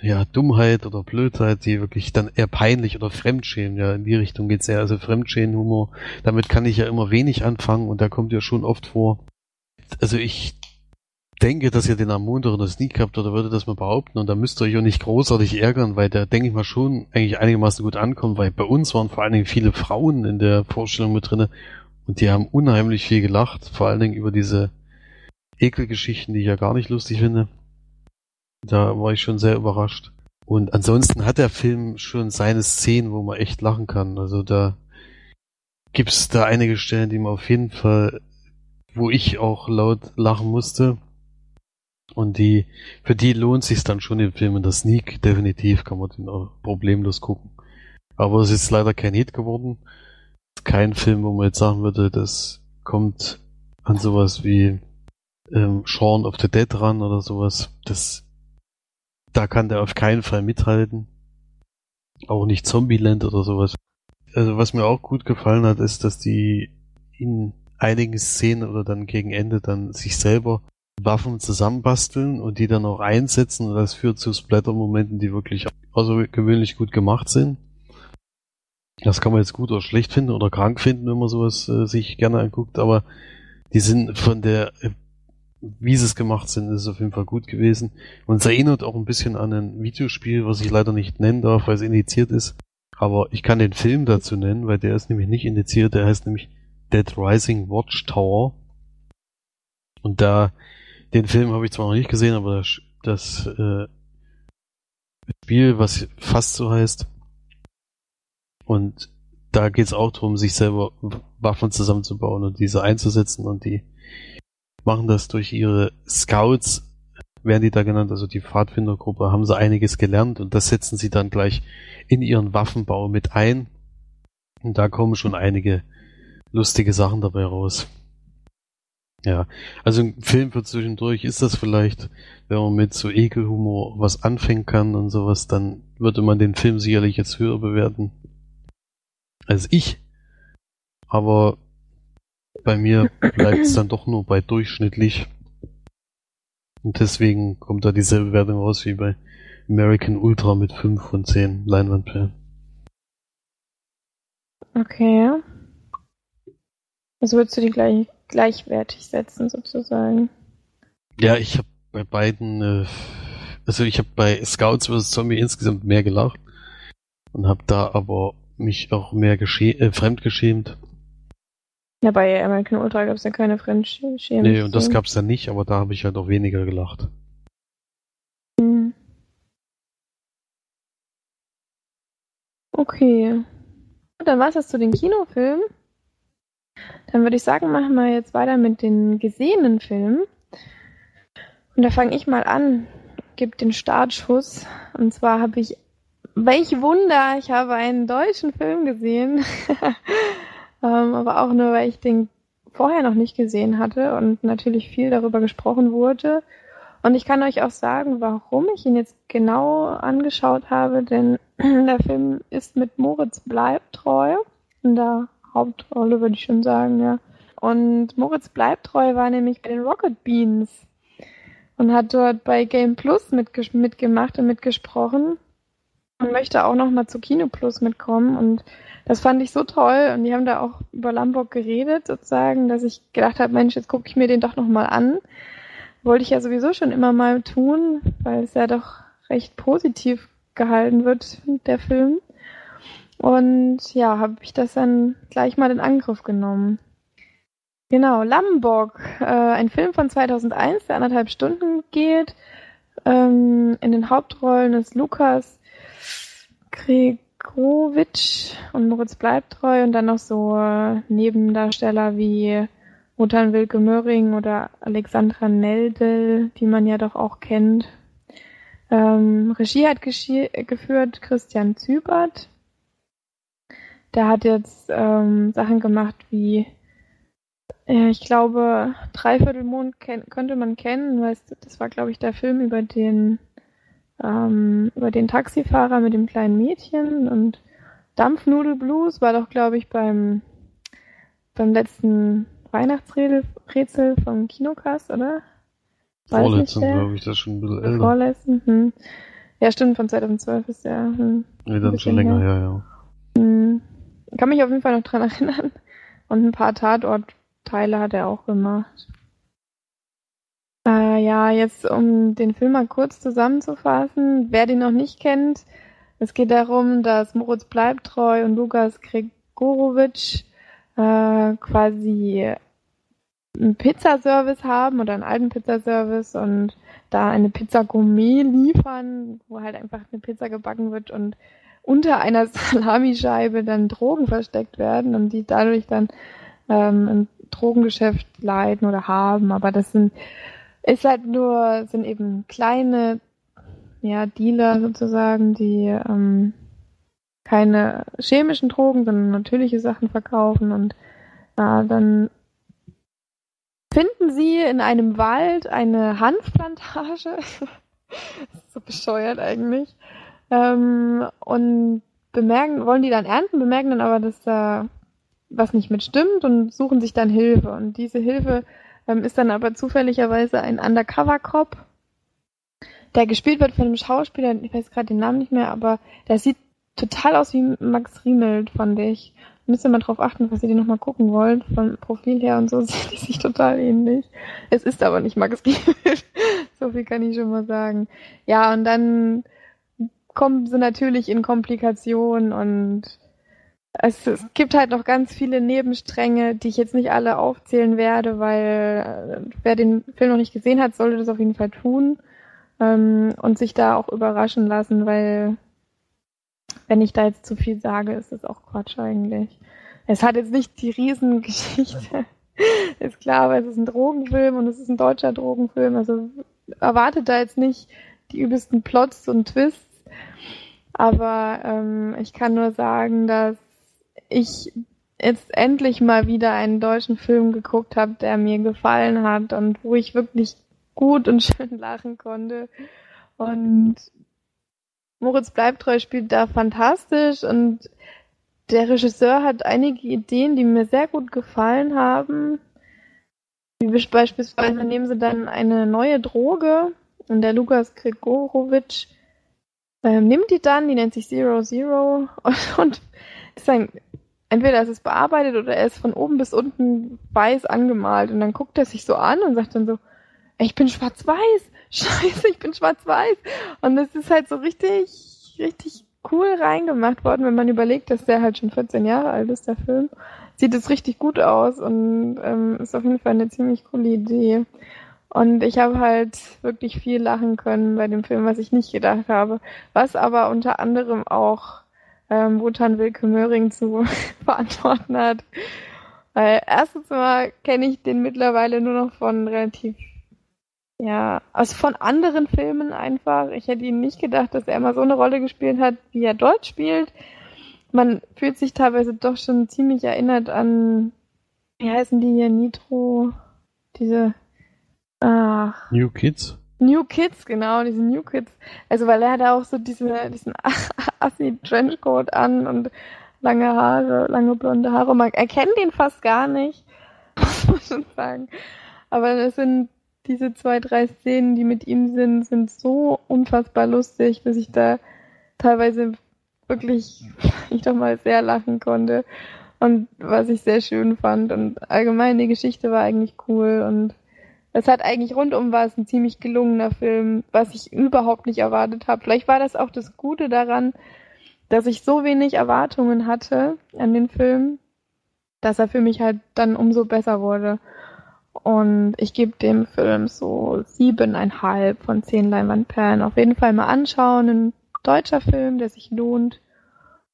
ja, Dummheit oder Blödheit, die wirklich dann eher peinlich oder Fremdschämen, ja, in die Richtung geht's eher, also Fremdschämenhumor, damit kann ich ja immer wenig anfangen und da kommt ja schon oft vor. Also ich denke, dass ihr den in der Sneak habt oder würde das mal behaupten und da müsst ihr euch auch nicht großartig ärgern, weil der, denke ich mal, schon eigentlich einigermaßen gut ankommt, weil bei uns waren vor allen Dingen viele Frauen in der Vorstellung mit drinne und die haben unheimlich viel gelacht, vor allen Dingen über diese Ekelgeschichten, die ich ja gar nicht lustig finde. Da war ich schon sehr überrascht. Und ansonsten hat der Film schon seine Szenen, wo man echt lachen kann. Also da gibt's da einige Stellen, die man auf jeden Fall, wo ich auch laut lachen musste. Und die, für die lohnt sich dann schon den Film in der Sneak. Definitiv kann man den auch problemlos gucken. Aber es ist leider kein Hit geworden. Kein Film, wo man jetzt sagen würde, das kommt an sowas wie ähm, Shaun of the Dead ran oder sowas. Das, da kann der auf keinen Fall mithalten. Auch nicht Zombieland oder sowas. Also was mir auch gut gefallen hat, ist, dass die in einigen Szenen oder dann gegen Ende dann sich selber Waffen zusammenbasteln und die dann auch einsetzen und das führt zu Splatter-Momenten, die wirklich außergewöhnlich gut gemacht sind. Das kann man jetzt gut oder schlecht finden oder krank finden, wenn man sowas äh, sich gerne anguckt, aber die sind von der wie sie es gemacht sind, ist es auf jeden Fall gut gewesen. Und es erinnert auch ein bisschen an ein Videospiel, was ich leider nicht nennen darf, weil es indiziert ist. Aber ich kann den Film dazu nennen, weil der ist nämlich nicht indiziert, der heißt nämlich Dead Rising Watchtower. Und da, den Film habe ich zwar noch nicht gesehen, aber das, das äh, Spiel, was fast so heißt. Und da geht es auch darum, sich selber Waffen zusammenzubauen und diese einzusetzen und die machen das durch ihre Scouts, werden die da genannt, also die Pfadfindergruppe, haben sie einiges gelernt und das setzen sie dann gleich in ihren Waffenbau mit ein. Und da kommen schon einige lustige Sachen dabei raus. Ja, also ein Film für zwischendurch ist das vielleicht, wenn man mit so Ekelhumor was anfangen kann und sowas, dann würde man den Film sicherlich jetzt höher bewerten als ich. Aber bei mir bleibt es dann doch nur bei durchschnittlich. Und deswegen kommt da dieselbe Wertung raus wie bei American Ultra mit 5 von 10 Leinwandperlen. Okay. Also würdest du die gleich, gleichwertig setzen, sozusagen? Ja, ich habe bei beiden, äh, also ich habe bei Scouts vs. Zombie insgesamt mehr gelacht und habe da aber mich auch mehr gesche äh, fremdgeschämt. Ja, bei American Ultra gab es ja keine Fremdschämen. Nee, und das gab's dann nicht, aber da habe ich halt auch weniger gelacht. Hm. Okay. Und dann war's das zu den Kinofilmen. Dann würde ich sagen, machen wir jetzt weiter mit den gesehenen Filmen. Und da fange ich mal an, gebe den Startschuss. Und zwar habe ich, welch Wunder, ich habe einen deutschen Film gesehen. ähm, aber auch nur, weil ich den vorher noch nicht gesehen hatte und natürlich viel darüber gesprochen wurde. Und ich kann euch auch sagen, warum ich ihn jetzt genau angeschaut habe, denn der Film ist mit Moritz Bleibtreu in der Hauptrolle, würde ich schon sagen, ja. Und Moritz Bleibtreu war nämlich bei den Rocket Beans und hat dort bei Game Plus mitgemacht und mitgesprochen und möchte auch noch mal zu Kino Plus mitkommen und das fand ich so toll und die haben da auch über Lamborg geredet sozusagen, dass ich gedacht habe, Mensch, jetzt gucke ich mir den doch noch mal an. Wollte ich ja sowieso schon immer mal tun, weil es ja doch recht positiv gehalten wird, der Film. Und ja, habe ich das dann gleich mal in Angriff genommen. Genau, Lamborg, äh, ein Film von 2001, der anderthalb Stunden geht. Ähm, in den Hauptrollen ist Lukas Krieg Growitsch und Moritz bleibt treu und dann noch so äh, Nebendarsteller wie Rutan Wilke Möhring oder Alexandra Neldel, die man ja doch auch kennt. Ähm, Regie hat geführt Christian Zübert. Der hat jetzt ähm, Sachen gemacht wie, äh, ich glaube, Dreiviertelmond könnte man kennen, weil das war, glaube ich, der Film über den ähm, über den Taxifahrer mit dem kleinen Mädchen und Dampfnudelblues war doch, glaube ich, beim, beim letzten Weihnachtsrätsel vom Kinocast, oder? Vorletzten, glaube ich, das schon ein bisschen älter. Vorletzten, hm. Ja, stimmt, von 2012 ist der. Hm, nee, dann schon länger her, ja. Hm. Kann mich auf jeden Fall noch dran erinnern. Und ein paar Tatortteile hat er auch gemacht. Äh, ja, jetzt um den Film mal kurz zusammenzufassen. Wer den noch nicht kennt, es geht darum, dass Moritz Bleibtreu und Lukas Gregorowitsch äh, quasi einen Pizzaservice haben oder einen alten Pizzaservice und da eine Pizza Gourmet liefern, wo halt einfach eine Pizza gebacken wird und unter einer Salamischeibe dann Drogen versteckt werden und die dadurch dann ähm, ein Drogengeschäft leiten oder haben. Aber das sind ist halt nur, sind eben kleine, ja, Dealer sozusagen, die ähm, keine chemischen Drogen, sondern natürliche Sachen verkaufen und äh, dann finden sie in einem Wald eine Hanfplantage. so bescheuert eigentlich. Ähm, und bemerken, wollen die dann ernten, bemerken dann aber, dass da was nicht mit stimmt und suchen sich dann Hilfe. Und diese Hilfe ähm, ist dann aber zufälligerweise ein Undercover-Cop, der gespielt wird von einem Schauspieler, ich weiß gerade den Namen nicht mehr, aber der sieht total aus wie Max Riemelt, fand ich. müsst ihr mal drauf achten, was ihr die nochmal gucken wollt. Vom Profil her und so sieht die sich total ähnlich. Es ist aber nicht Max Giebel. so viel kann ich schon mal sagen. Ja, und dann kommen sie natürlich in Komplikationen und es, es gibt halt noch ganz viele Nebenstränge, die ich jetzt nicht alle aufzählen werde, weil äh, wer den Film noch nicht gesehen hat, sollte das auf jeden Fall tun ähm, und sich da auch überraschen lassen, weil wenn ich da jetzt zu viel sage, ist das auch Quatsch eigentlich. Es hat jetzt nicht die Riesengeschichte. ist klar, aber es ist ein Drogenfilm und es ist ein deutscher Drogenfilm. Also erwartet da jetzt nicht die übelsten Plots und Twists. Aber ähm, ich kann nur sagen, dass ich jetzt endlich mal wieder einen deutschen Film geguckt habe, der mir gefallen hat und wo ich wirklich gut und schön lachen konnte. Und Moritz Bleibtreu spielt da fantastisch und der Regisseur hat einige Ideen, die mir sehr gut gefallen haben. Wie beispielsweise nehmen sie dann eine neue Droge und der Lukas Gregorowitsch äh, nimmt die dann, die nennt sich Zero Zero und, und ist ein, entweder ist es bearbeitet oder er ist von oben bis unten weiß angemalt und dann guckt er sich so an und sagt dann so, ich bin schwarz-weiß, scheiße, ich bin schwarz-weiß. Und das ist halt so richtig, richtig cool reingemacht worden, wenn man überlegt, dass der halt schon 14 Jahre alt ist, der Film. Sieht es richtig gut aus und ähm, ist auf jeden Fall eine ziemlich coole Idee. Und ich habe halt wirklich viel lachen können bei dem Film, was ich nicht gedacht habe. Was aber unter anderem auch ähm, Wotan Wilke Möhring zu verantworten hat. Weil erstens mal kenne ich den mittlerweile nur noch von relativ ja, also von anderen Filmen einfach. Ich hätte ihm nicht gedacht, dass er immer so eine Rolle gespielt hat, wie er dort spielt. Man fühlt sich teilweise doch schon ziemlich erinnert an, wie heißen die hier, Nitro, diese, ach. New Kids? New Kids, genau, diese New Kids. Also, weil er hat auch so diese, diesen Assi-Trenchcoat an und lange Haare, lange blonde Haare. Man erkennt ihn fast gar nicht, muss man schon sagen. Aber es sind diese zwei, drei Szenen, die mit ihm sind, sind so unfassbar lustig, dass ich da teilweise wirklich, ich doch mal sehr lachen konnte. Und was ich sehr schön fand. Und allgemein die Geschichte war eigentlich cool und es hat eigentlich rundum war es ein ziemlich gelungener Film, was ich überhaupt nicht erwartet habe. Vielleicht war das auch das Gute daran, dass ich so wenig Erwartungen hatte an den Film, dass er für mich halt dann umso besser wurde. Und ich gebe dem Film so siebeneinhalb von zehn Leinwandperlen. Auf jeden Fall mal anschauen. Ein deutscher Film, der sich lohnt.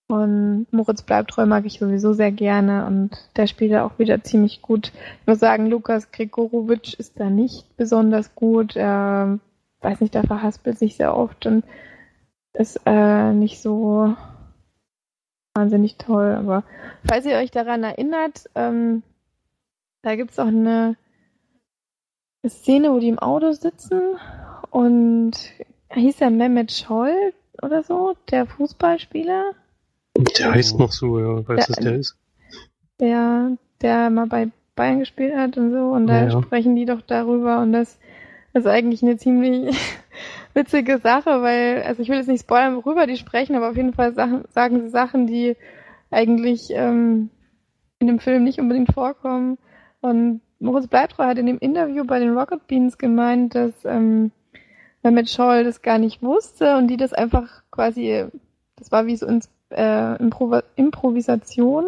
Und Moritz Bleibtreu mag ich sowieso sehr gerne und der spielt da auch wieder ziemlich gut. Ich muss sagen, Lukas Gregorowitsch ist da nicht besonders gut. Er, weiß nicht, der verhaspelt sich sehr oft und ist äh, nicht so wahnsinnig toll. Aber falls ihr euch daran erinnert, ähm, da gibt's auch eine Szene, wo die im Auto sitzen und hieß er Mehmet Scholl oder so, der Fußballspieler? Der heißt noch so, ja, weißt du, der, der ist? Der, der mal bei Bayern gespielt hat und so und da ja, ja. sprechen die doch darüber und das, das ist eigentlich eine ziemlich witzige Sache, weil, also ich will jetzt nicht spoilern, worüber die sprechen, aber auf jeden Fall Sachen, sagen sie Sachen, die eigentlich ähm, in dem Film nicht unbedingt vorkommen und Moritz Bleibtreu hat in dem Interview bei den Rocket Beans gemeint, dass ähm, Mehmet Scholl das gar nicht wusste und die das einfach quasi, das war wie so ins, äh, Impro Improvisation.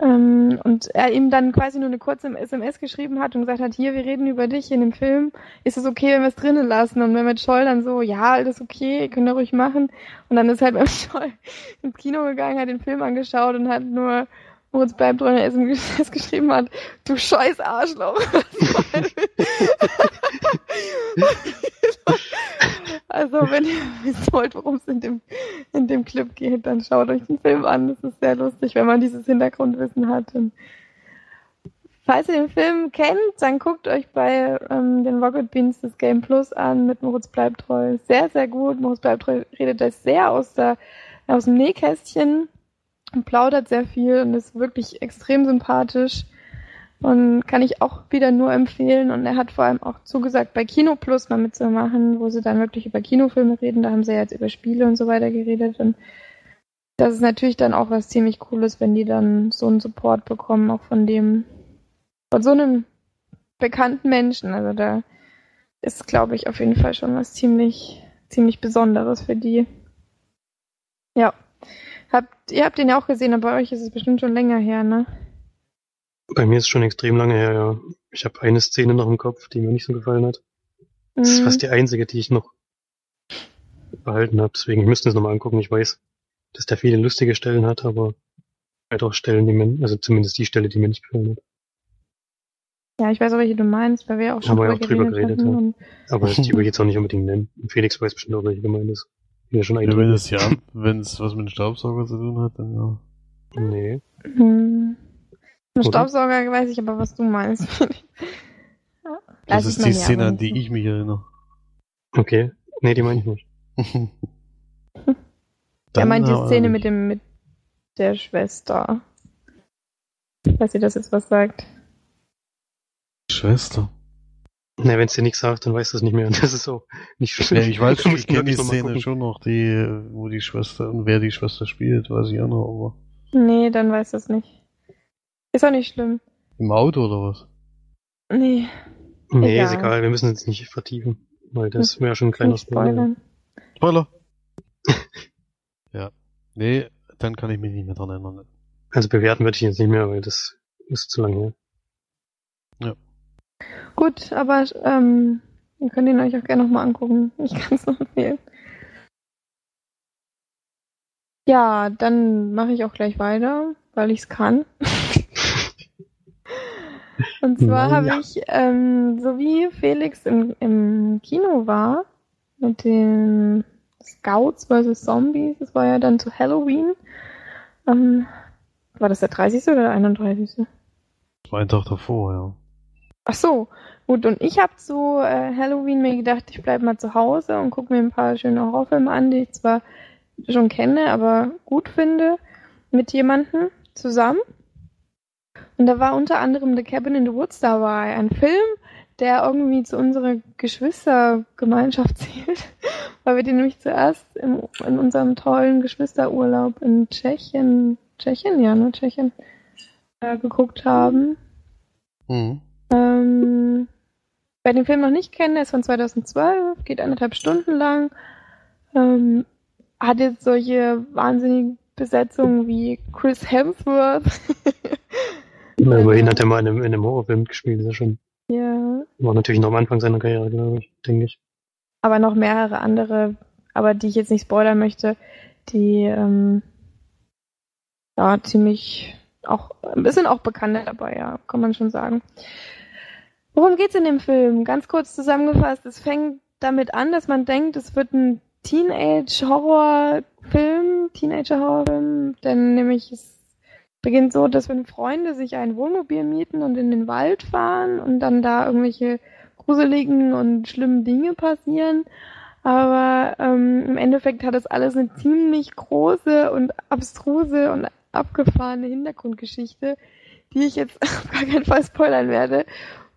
Ähm, und er ihm dann quasi nur eine kurze SMS geschrieben hat und gesagt hat, hier, wir reden über dich in dem Film, ist es okay, wenn wir es drinnen lassen? Und Mehmet Scholl dann so, ja, alles okay, könnt ihr ruhig machen. Und dann ist halt Mehmet Scholl ins Kino gegangen, hat den Film angeschaut und hat nur Moritz bleibt dran, er es geschrieben hat, du scheiß Arschloch. also wenn ihr wissen wollt, worum es in dem, in dem Clip geht, dann schaut euch den Film an. Das ist sehr lustig, wenn man dieses Hintergrundwissen hat. Und falls ihr den Film kennt, dann guckt euch bei ähm, den Rocket Beans das Game Plus an mit Moritz Bleibtreu. Sehr, sehr gut. Moritz Bleibtreu redet das sehr aus, der, aus dem Nähkästchen und plaudert sehr viel und ist wirklich extrem sympathisch und kann ich auch wieder nur empfehlen. Und er hat vor allem auch zugesagt, bei Kino Plus mal mitzumachen, wo sie dann wirklich über Kinofilme reden. Da haben sie ja jetzt über Spiele und so weiter geredet. Und das ist natürlich dann auch was ziemlich Cooles, wenn die dann so einen Support bekommen, auch von dem, von so einem bekannten Menschen. Also da ist, glaube ich, auf jeden Fall schon was ziemlich, ziemlich Besonderes für die. Ja. Habt, ihr habt den ja auch gesehen, aber bei euch ist es bestimmt schon länger her, ne? Bei mir ist es schon extrem lange her, ja. Ich habe eine Szene noch im Kopf, die mir nicht so gefallen hat. Das ist Mhm. fast die einzige, die ich noch behalten habe. Deswegen, ich müsste es nochmal angucken. Ich weiß, dass der viele lustige Stellen hat, aber halt auch Stellen, die mir, also zumindest die Stelle, die mir nicht gefallen hat. Ja, ich weiß auch, welche du meinst, weil wir auch schon Haben wir ja auch drüber geredet, hatten ja. Aber die will ich jetzt auch nicht unbedingt nennen. Felix weiß bestimmt auch, welche gemeint ist. Ja schon Ja, wenn es ja, wenn es was mit dem Staubsauger zu tun hat, dann ja. Nee. Hm. Ein? Staubsauger weiß ich aber, was du meinst. ja. Das ist die Szene, an die ich mich erinnere. Okay. Nee, die meine ich nicht. Er meint die Szene mit dem mit der Schwester. Falls ihr das jetzt was sagt. Schwester. Nee, wenn es dir nichts sagt, dann weißt du es nicht mehr. Das ist so nicht schlimm. Ja, ich weiß Du schon, musst ich kenne die Szene gucken. schon noch, die, wo die Schwester und wer die Schwester spielt, weiß ich auch noch, aber Nee, dann weiß es nicht. Ist auch nicht schlimm. im Auto oder was? Nee, Nee, Egal. ist egal. Wir müssen es nicht vertiefen. Weil das wäre schon ein kleiner Spoiler. Spoiler! ja. Nee, dann kann ich mich nicht mehr dran erinnern. Also bewerten würde ich jetzt nicht mehr, weil das ist zu lange her. Gut, aber ähm, ihr könnt ihn euch auch gerne nochmal angucken. Ich kann es noch empfehlen. Ja, dann mache ich auch gleich weiter, weil ich es kann. Und zwar Na habe ja. ich, ähm, so wie Felix im, im Kino war, mit den Scouts vs. Zombies, das war ja dann zu Halloween. Ähm, war das der 30. oder der 31.? Das war ein Tag davor, ja. Ach so, gut. Und ich habe zu äh, Halloween mir gedacht, ich bleib mal zu Hause und gucke mir ein paar schöne Horrorfilme an, die ich zwar schon kenne, aber gut finde, mit jemandem zusammen. Und da war unter anderem The Cabin in the Woods dabei, ein Film, der irgendwie zu unserer Geschwistergemeinschaft zählt, weil wir den nämlich zuerst im, in unserem tollen Geschwisterurlaub in Tschechien, Tschechien, ja, ne, Tschechien, äh, geguckt haben. Mhm. Ähm, wer den Film noch nicht kennt, der ist von 2012, geht anderthalb Stunden lang. Ähm, hat jetzt solche wahnsinnigen Besetzungen wie Chris Hemsworth. Na, immerhin hat er mal in einem, in einem Horrorfilm mitgespielt. Das ist ja schon, ja, war natürlich noch am Anfang seiner Karriere, glaube ich, denke ich. aber noch mehrere andere, aber die ich jetzt nicht spoilern möchte, die ähm, ja ziemlich auch es sind auch Bekannte dabei, ja, kann man schon sagen. Worum geht's in dem Film? Ganz kurz zusammengefasst, es fängt damit an, dass man denkt, es wird ein Teenage-Horror-Film, Teenager-Horror-Film, denn nämlich es beginnt so, dass wenn Freunde sich ein Wohnmobil mieten und in den Wald fahren und dann da irgendwelche gruseligen und schlimmen Dinge passieren. Aber ähm, im Endeffekt hat das alles eine ziemlich große und abstruse und abgefahrene Hintergrundgeschichte, die ich jetzt auf gar keinen Fall spoilern werde,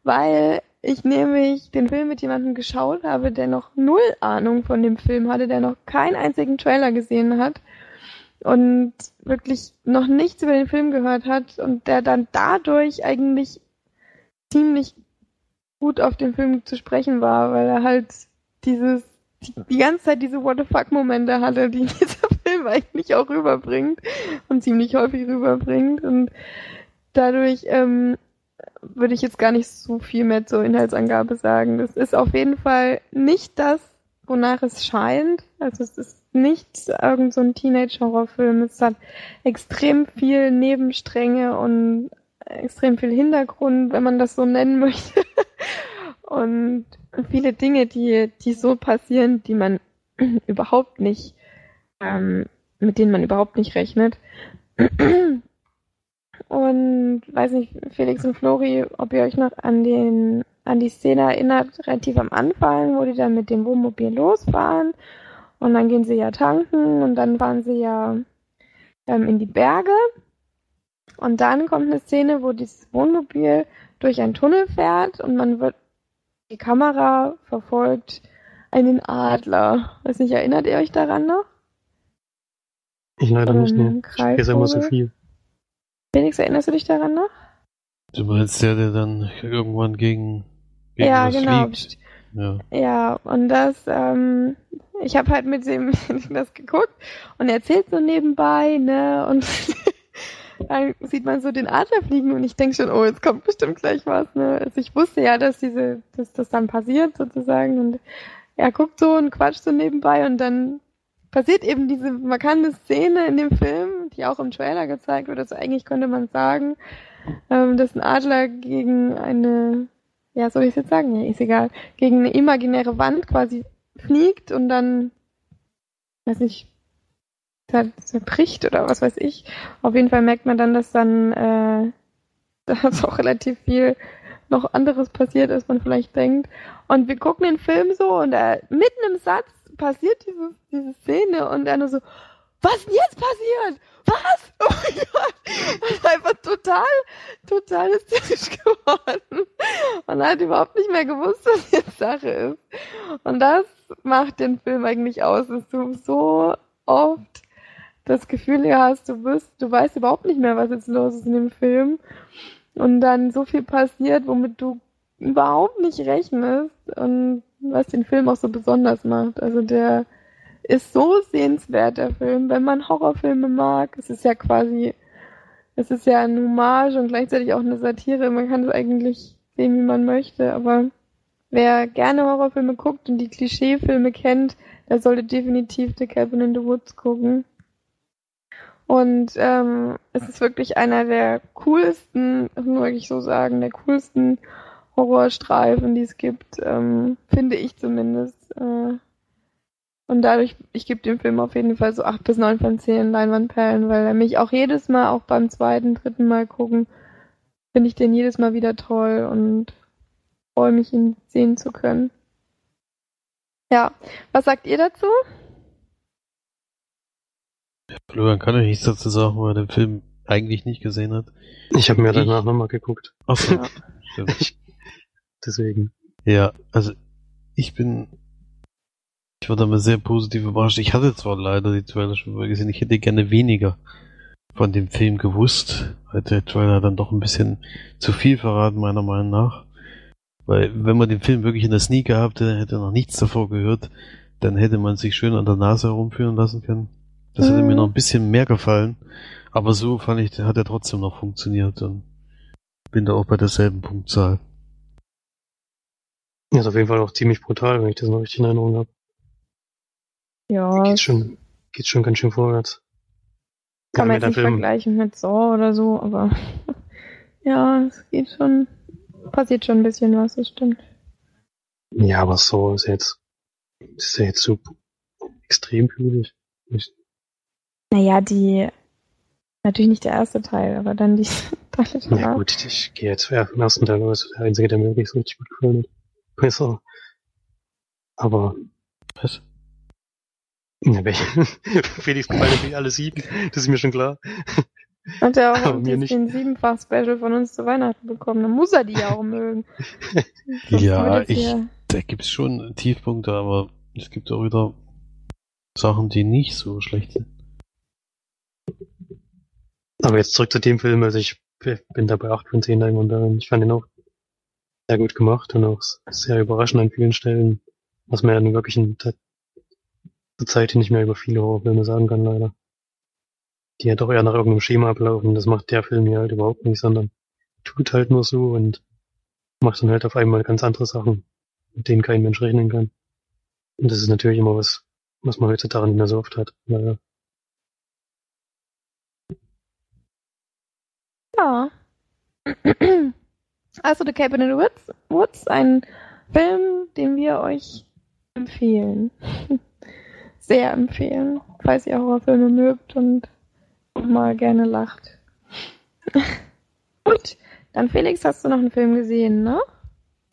weil ich nämlich den Film mit jemandem geschaut habe, der noch null Ahnung von dem Film hatte, der noch keinen einzigen Trailer gesehen hat und wirklich noch nichts über den Film gehört hat und der dann dadurch eigentlich ziemlich gut auf den Film zu sprechen war, weil er halt dieses die, die ganze Zeit diese What the fuck Momente hatte, die dieser Film eigentlich auch rüberbringt und ziemlich häufig rüberbringt und dadurch ähm, würde ich jetzt gar nicht so viel mehr zur Inhaltsangabe sagen. Das ist auf jeden Fall nicht das, wonach es scheint. Also es ist nicht irgend so ein Teenage-Horrorfilm. Es hat extrem viel Nebenstränge und extrem viel Hintergrund, wenn man das so nennen möchte. und viele Dinge, die, die so passieren, die man überhaupt nicht, ähm, mit denen man überhaupt nicht rechnet. Und weiß nicht, Felix und Flori, ob ihr euch noch an den an die Szene erinnert, relativ am Anfang, wo die dann mit dem Wohnmobil losfahren und dann gehen sie ja tanken und dann fahren sie ja ähm, in die Berge und dann kommt eine Szene, wo dieses Wohnmobil durch einen Tunnel fährt und man wird die Kamera verfolgt einen Adler. Weiß nicht, erinnert ihr euch daran noch? Ich leider nicht, Ähm, ne. Ich vergesse immer so viel. Felix, erinnerst du dich daran noch? Du meinst der, der dann irgendwann gegen, gegen ja, genau. fliegt? Ja. Ja, und das, ähm, ich habe halt mit dem das geguckt und er erzählt so nebenbei, ne, und dann sieht man so den Adler fliegen und ich denke schon, oh, jetzt kommt bestimmt gleich was, ne. Also ich wusste ja, dass diese, dass das dann passiert sozusagen und er guckt so und quatscht so nebenbei und dann passiert eben diese markante Szene in dem Film, die auch im Trailer gezeigt wird. Also eigentlich könnte man sagen, ähm, dass ein Adler gegen eine, ja, soll ich es jetzt sagen? Ja, ist egal, gegen eine imaginäre Wand quasi fliegt und dann, weiß nicht, zer- zerbricht oder was weiß ich. Auf jeden Fall merkt man dann, dass dann äh, da auch relativ viel noch anderes passiert, als man vielleicht denkt. Und wir gucken den Film so und äh, mitten im Satz passiert diese, diese Szene und er nur so, was ist denn jetzt passiert? Was? Oh mein Gott! Das ist einfach total, total hysterisch geworden. Und hat überhaupt nicht mehr gewusst, was jetzt Sache ist. Und das macht den Film eigentlich aus, dass du so oft das Gefühl hast, du wirst, du weißt überhaupt nicht mehr, was jetzt los ist in dem Film. Und dann so viel passiert, womit du überhaupt nicht rechnest und was den Film auch so besonders macht. Also der ist so sehenswert, der Film, wenn man Horrorfilme mag. Es ist ja quasi, es ist ja ein Hommage und gleichzeitig auch eine Satire. Man kann es eigentlich sehen, wie man möchte, aber wer gerne Horrorfilme guckt und die Klischeefilme kennt, der sollte definitiv The Cabin in the Woods gucken. Und ähm, es ist wirklich einer der coolsten, das muss wirklich so sagen, der coolsten Horrorstreifen, die es gibt, ähm, finde ich zumindest. Äh, und dadurch, ich gebe dem Film auf jeden Fall so acht bis neun von zehn Leinwandperlen, weil er mich auch jedes Mal, auch beim zweiten, dritten Mal gucken, finde ich den jedes Mal wieder toll und freue mich, ihn sehen zu können. Ja, was sagt ihr dazu? Florian kann ja nichts dazu sagen, weil er den Film eigentlich nicht gesehen hat. Ich habe mir Ich- danach nochmal geguckt. Achso, Ja. deswegen. Ja, also ich bin. Ich war damit sehr positiv überrascht. Ich hatte zwar leider die Trailer schon mal gesehen, ich hätte gerne weniger von dem Film gewusst. Weil der Trailer dann doch ein bisschen zu viel verraten, meiner Meinung nach. Weil wenn man den Film wirklich in der Sneak gehabt hätte, hätte noch nichts davor gehört, dann hätte man sich schön an der Nase herumführen lassen können. Das hätte Mhm. mir noch ein bisschen mehr gefallen. Aber so fand ich, hat er trotzdem noch funktioniert und bin da auch bei derselben Punktzahl. Ist auf jeden Fall auch ziemlich brutal, wenn ich das noch richtig in Erinnerung habe. Ja, Geht schon, geht schon ganz schön vorwärts. kann Ja, man jetzt nicht Film- vergleichen mit Saw oder so, aber ja, es geht schon, passiert schon ein bisschen was, das stimmt. Ja, aber so ist jetzt, ist ja jetzt so extrem blutig. Ich, Naja, die, natürlich nicht der erste Teil, aber dann die Teile ja danach. gut, ich gehe jetzt eher vom ersten Teil aus. Der einzige, der mir wirklich so richtig gut gefallen hat. Besser. Aber, Was? Ja, welche, Felix gefallen natürlich alle sieben. Das ist mir schon klar. Hat er auch mir den, nicht. den Siebenfach-Special von uns zu Weihnachten bekommen, dann muss er die ja auch mögen. Ja, Würde jetzt ich- hier- Da gibt's schon Tiefpunkte, aber es gibt auch wieder Sachen, die nicht so schlecht sind. Aber jetzt zurück zu dem Film, also ich bin da bei 8 von 10 Leinwandperlen. Ich fand ihn auch sehr gut gemacht und auch sehr überraschend an vielen Stellen, was man ja nun wirklich in der, der Zeit nicht mehr über viele Horrorfilme sagen kann, leider. Die ja doch eher nach irgendeinem Schema ablaufen. Das macht der Film hier halt überhaupt nicht, sondern tut halt nur so und macht dann halt auf einmal ganz andere Sachen, mit denen kein Mensch rechnen kann. Und das ist natürlich immer was, was man heutzutage nicht mehr so oft hat. Leider. Ja. Also The Cabin in the Woods, Woods, ein Film, den wir euch empfehlen. Sehr empfehlen, falls ihr Horrorfilme mögt und mal gerne lacht. Gut, dann Felix, hast du noch einen Film gesehen, ne?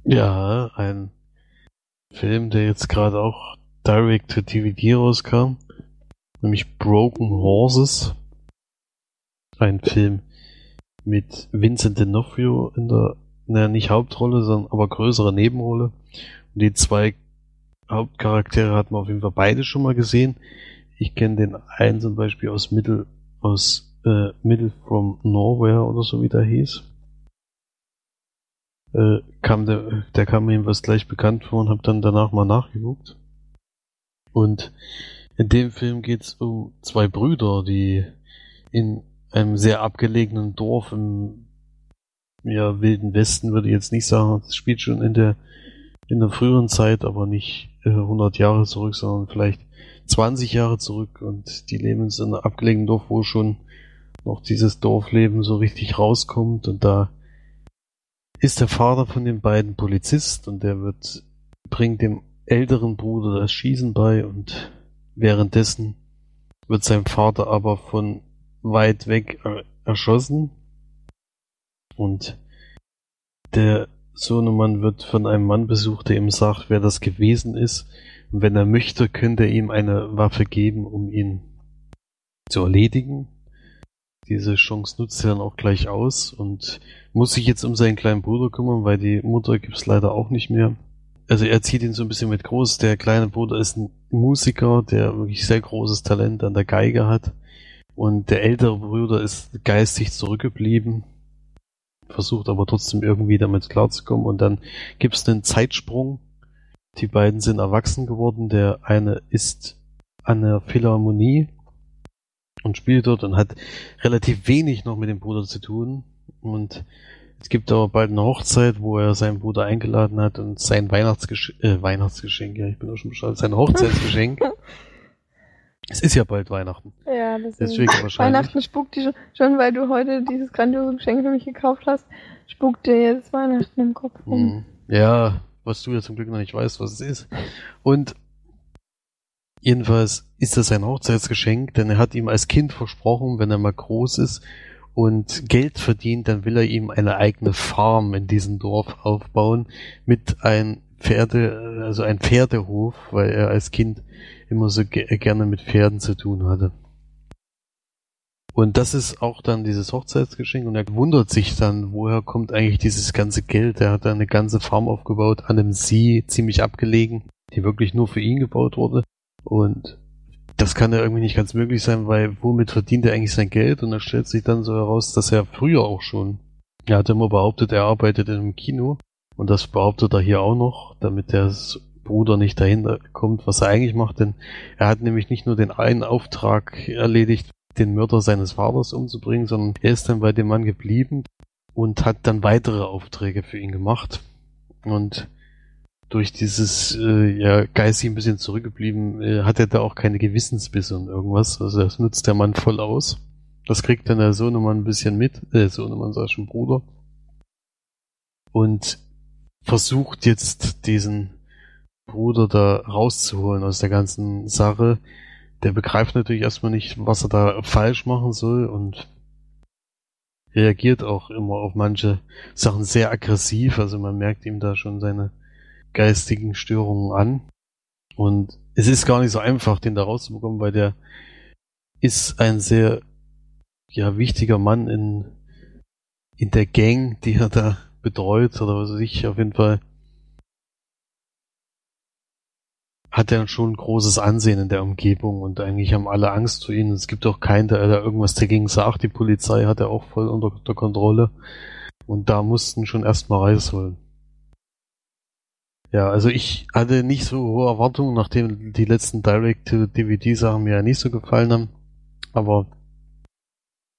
Ja, ein Film, der jetzt gerade auch direct to DVD rauskam, nämlich Broken Horses. Ein Film mit Vincent D'Onofrio in der, naja, nicht Hauptrolle, sondern aber größere Nebenrolle. Und die zwei Hauptcharaktere hat man auf jeden Fall beide schon mal gesehen. ich kenne den einen zum Beispiel aus Mittel, aus äh, Middle from Nowhere oder so wie der hieß. Äh, kam der, der kam mir was gleich bekannt vor und habe dann danach mal nachgeguckt. Und in dem Film geht es um zwei Brüder, die in einem sehr abgelegenen Dorf im ja, wilden Westen, würde ich jetzt nicht sagen, das spielt schon in der in der früheren Zeit, aber nicht äh, 100 Jahre zurück, sondern vielleicht 20 Jahre zurück. Und die leben in einem abgelegenen Dorf, wo schon noch dieses Dorfleben so richtig rauskommt. Und da ist der Vater von den beiden Polizist und der wird bringt dem älteren Bruder das Schießen bei. Und währenddessen wird sein Vater aber von weit weg erschossen. Und der Sohnemann wird von einem Mann besucht, der ihm sagt, wer das gewesen ist. Und wenn er möchte, könnte er ihm eine Waffe geben, um ihn zu erledigen. Diese Chance nutzt er dann auch gleich aus und muss sich jetzt um seinen kleinen Bruder kümmern, weil die Mutter gibt's leider auch nicht mehr. Also er zieht ihn so ein bisschen mit groß. Der kleine Bruder ist ein Musiker, der wirklich sehr großes Talent an der Geige hat. Und der ältere Bruder ist geistig zurückgeblieben, versucht aber trotzdem irgendwie damit klarzukommen. Und dann gibt's einen Zeitsprung. Die beiden sind erwachsen geworden. Der eine ist an der Philharmonie und spielt dort und hat relativ wenig noch mit dem Bruder zu tun. Und es gibt aber bald eine Hochzeit, wo er seinen Bruder eingeladen hat und sein Weihnachtsgeschenk, äh, Weihnachtsgeschenk, ja, ich bin auch schon bescheuert, sein Hochzeitsgeschenk. es ist ja bald Weihnachten. Ja, das Deswegen ist wahrscheinlich. Weihnachten spukt dir schon, schon, weil du heute dieses grandiose Geschenk für mich gekauft hast, spukt dir jetzt Weihnachten im Kopf rum. Mhm. Ja, was du ja zum Glück noch nicht weißt, was es ist. Und jedenfalls ist das sein Hochzeitsgeschenk, denn er hat ihm als Kind versprochen, wenn er mal groß ist und Geld verdient, dann will er ihm eine eigene Farm in diesem Dorf aufbauen mit ein Pferde, also ein Pferdehof, weil er als Kind immer so ge gerne mit Pferden zu tun hatte. Und das ist auch dann dieses Hochzeitsgeschenk und er wundert sich dann, woher kommt eigentlich dieses ganze Geld. Er hat eine ganze Farm aufgebaut an einem See, ziemlich abgelegen, die wirklich nur für ihn gebaut wurde. Und das kann ja irgendwie nicht ganz möglich sein, weil womit verdient er eigentlich sein Geld? Und da stellt sich dann so heraus, dass er früher auch schon, er hat immer behauptet, er arbeitet in einem Kino. Und das behauptet er hier auch noch, damit der Bruder nicht dahinter kommt, was er eigentlich macht, denn er hat nämlich nicht nur den einen Auftrag erledigt, den Mörder seines Vaters umzubringen, sondern er ist dann bei dem Mann geblieben und hat dann weitere Aufträge für ihn gemacht. Und durch dieses äh, ja, geistig ein bisschen zurückgeblieben, äh, hat er da auch keine Gewissensbisse und irgendwas. Also das nutzt der Mann voll aus. Das kriegt dann der Sohnemann ein bisschen mit, äh, Sohnemann sag schon Bruder. Und versucht jetzt diesen Bruder da rauszuholen aus der ganzen Sache. Der begreift natürlich erstmal nicht, was er da falsch machen soll und reagiert auch immer auf manche Sachen sehr aggressiv. Also man merkt ihm da schon seine geistigen Störungen an. Und es ist gar nicht so einfach, den da rauszubekommen, weil der ist ein sehr ja, wichtiger Mann in, in der Gang, die er da betreut oder was weiß ich, auf jeden Fall hat er schon großes Ansehen in der Umgebung und eigentlich haben alle Angst vor ihm. Es gibt auch keinen, der da irgendwas dagegen sagt. Die Polizei hat er auch voll unter der Kontrolle. Und da mussten schon erstmal holen. Ja, also ich hatte nicht so hohe Erwartungen, nachdem die letzten Direct-to-DVD-Sachen mir ja nicht so gefallen haben. Aber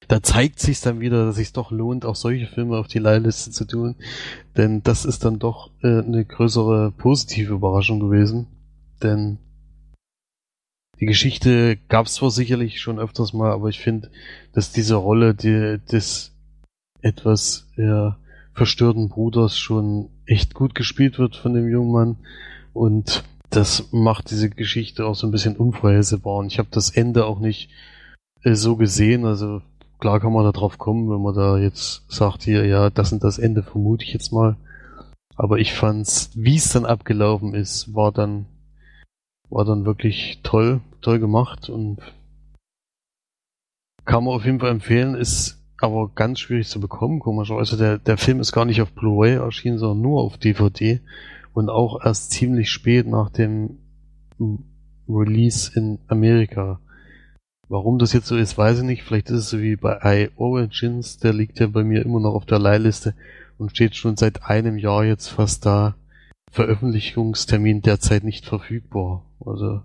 da zeigt sich dann wieder, dass es sich doch lohnt, auch solche Filme auf die Leihliste zu tun. Denn das ist dann doch äh, eine größere positive Überraschung gewesen. Denn die Geschichte gab es zwar sicherlich schon öfters mal, aber ich finde, dass diese Rolle die, des etwas ja, verstörten Bruders schon echt gut gespielt wird von dem jungen Mann. Und das macht diese Geschichte auch so ein bisschen unvorhersehbar. Und ich habe das Ende auch nicht äh, so gesehen, also klar kann man da drauf kommen, wenn man da jetzt sagt hier, ja, das und das Ende vermute ich jetzt mal, aber ich fand's, wie es dann abgelaufen ist, war dann war dann wirklich toll, toll gemacht und kann man auf jeden Fall empfehlen, ist aber ganz schwierig zu bekommen, komischerweise. Der, der Film ist gar nicht auf Blu-ray erschienen, sondern nur auf DVD und auch erst ziemlich spät nach dem Release in Amerika Warum das jetzt so ist, weiß ich nicht. Vielleicht ist es so wie bei iOrigins, der liegt ja bei mir immer noch auf der Leihliste und steht schon seit einem Jahr jetzt fast da. Veröffentlichungstermin derzeit nicht verfügbar. Also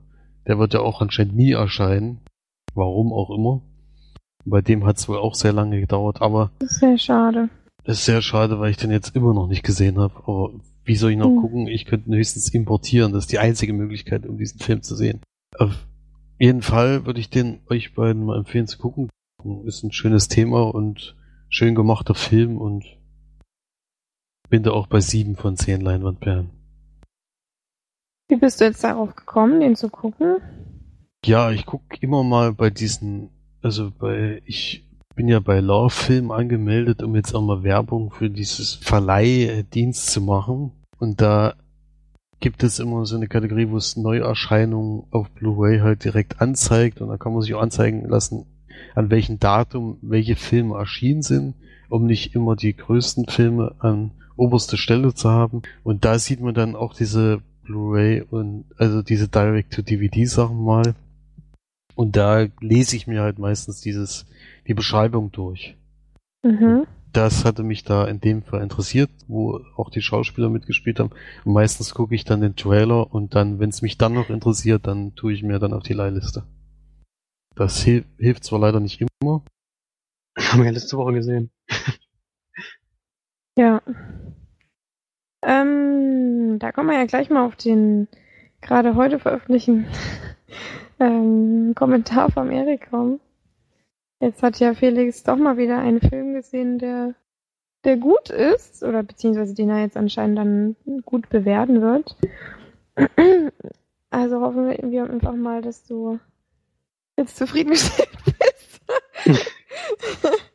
der wird ja auch anscheinend nie erscheinen. Warum auch immer. Bei dem hat es wohl auch sehr lange gedauert, aber Das ist sehr schade. das ist sehr schade, weil ich den jetzt immer noch nicht gesehen habe. Aber wie soll ich noch Hm. gucken? Ich könnte höchstens importieren. Das ist die einzige Möglichkeit, um diesen Film zu sehen. Auf jeden Fall würde ich den euch beiden mal empfehlen zu gucken. Ist ein schönes Thema und schön gemachter Film und bin da auch bei sieben von zehn Leinwandperlen. Wie bist du jetzt darauf gekommen, den zu gucken? Ja, ich guck immer mal bei diesen, also bei, ich bin ja bei Love Film angemeldet, um jetzt auch mal Werbung für dieses Verleihdienst zu machen. Und da gibt es immer so eine Kategorie, wo es Neuerscheinungen auf Blu-ray halt direkt anzeigt und da kann man sich auch anzeigen lassen, an welchem Datum welche Filme erschienen sind, um nicht immer die größten Filme an oberster Stelle zu haben. Und da sieht man dann auch diese Blu-ray und also diese Direct-to-DVD-Sachen mal. Und da lese ich mir halt meistens dieses, die Beschreibung durch. Mhm. Das hatte mich da in dem Fall interessiert, wo auch die Schauspieler mitgespielt haben. Und meistens gucke ich dann den Trailer und dann, wenn es mich dann noch interessiert, dann tue ich mir dann auf die Leihliste. Das hil hilft zwar leider nicht immer. Haben wir ja letzte Woche gesehen. Ja. Ähm, da kommen wir ja gleich mal auf den gerade heute veröffentlichten ähm, Kommentar vom Erik kommen. Jetzt hat ja Felix doch mal wieder einen Film gesehen, der, der gut ist, oder beziehungsweise den er jetzt anscheinend dann gut bewerten wird. Also hoffen wir einfach mal, dass du jetzt zufriedengestellt bist.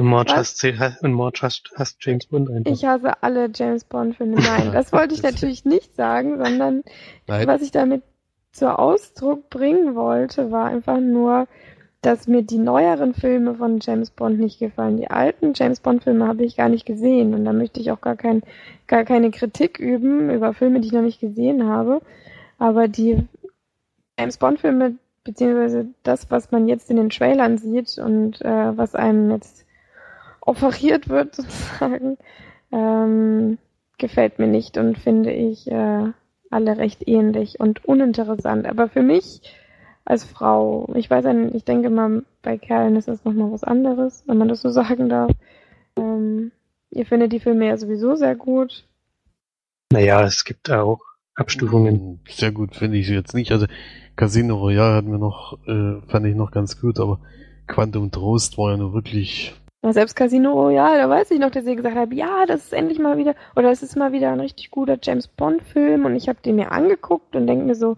Und Was? hasst, und Marge hasst, hasst James Bond einfach. Ich hasse alle James Bond-Filme. Nein, das wollte ich natürlich nicht sagen, sondern Nein. was ich damit zur Ausdruck bringen wollte, war einfach nur, dass mir die neueren Filme von James Bond nicht gefallen. Die alten James Bond-Filme habe ich gar nicht gesehen und da möchte ich auch gar, kein, gar keine Kritik üben über Filme, die ich noch nicht gesehen habe. Aber die James Bond-Filme, beziehungsweise das, was man jetzt in den Trailern sieht und äh, was einem jetzt offeriert wird, sozusagen, ähm, gefällt mir nicht und finde ich äh, alle recht ähnlich und uninteressant. Aber für mich als Frau, ich weiß ja nicht, ich denke mal, bei Kerlen ist das nochmal was anderes, wenn man das so sagen darf. Ähm, ihr findet die Filme ja sowieso sehr gut. Naja, es gibt auch Abstufungen. Hm, Sehr gut finde ich sie jetzt nicht. Also Casino Royale hat mir noch, äh, fand ich noch ganz gut, aber Quantum Trost war ja nur wirklich Ja, selbst Casino Royale, da weiß ich noch, dass ihr gesagt habt, ja, das ist endlich mal wieder, oder es ist mal wieder ein richtig guter James Bond-Film und ich habe den mir angeguckt und denke mir so,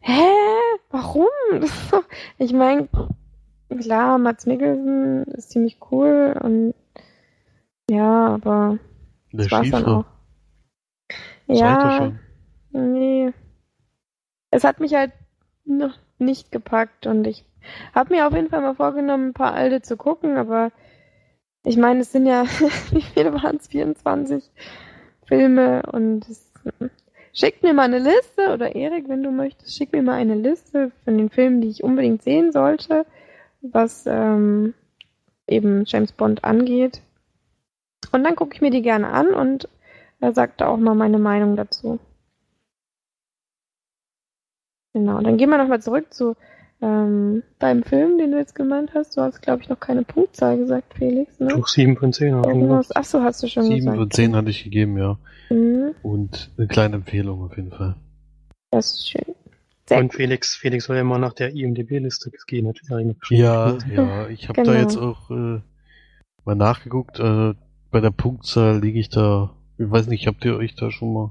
hä, warum? Das doch, ich meine, klar, Mats Mikkelsen ist ziemlich cool und ja, aber das war's dann auch. Zweiter Ja, nee. Es hat mich halt noch nicht gepackt und ich habe mir auf jeden Fall mal vorgenommen, ein paar alte zu gucken, aber ich meine, es sind ja, wie viele waren es? 24 Filme und es, schickt mir mal eine Liste oder Erik, wenn du möchtest, schick mir mal eine Liste von den Filmen, die ich unbedingt sehen sollte, was ähm, eben James Bond angeht. Und dann gucke ich mir die gerne an und er sagte auch mal meine Meinung dazu. Genau, dann gehen wir nochmal zurück zu ähm, deinem Film, den du jetzt gemeint hast. Du hast, glaube ich, noch keine Punktzahl gesagt, Felix, ne? Doch 7 von 10 haben wir Irgendwas. gemacht. Ach so, hast du schon Sieben gesagt. von zehn hatte ich gegeben, ja. Mhm, Und eine kleine Empfehlung auf jeden Fall. das ist schön. Sehr Und Felix, Felix soll ja mal nach der IMDB-Liste gehen. Hat er eigentlich Ja, geschrieben. ja, ich habe Genau. da jetzt auch äh, mal nachgeguckt. Äh, bei der Punktzahl liege ich da, ich weiß nicht, habt ihr euch da schon mal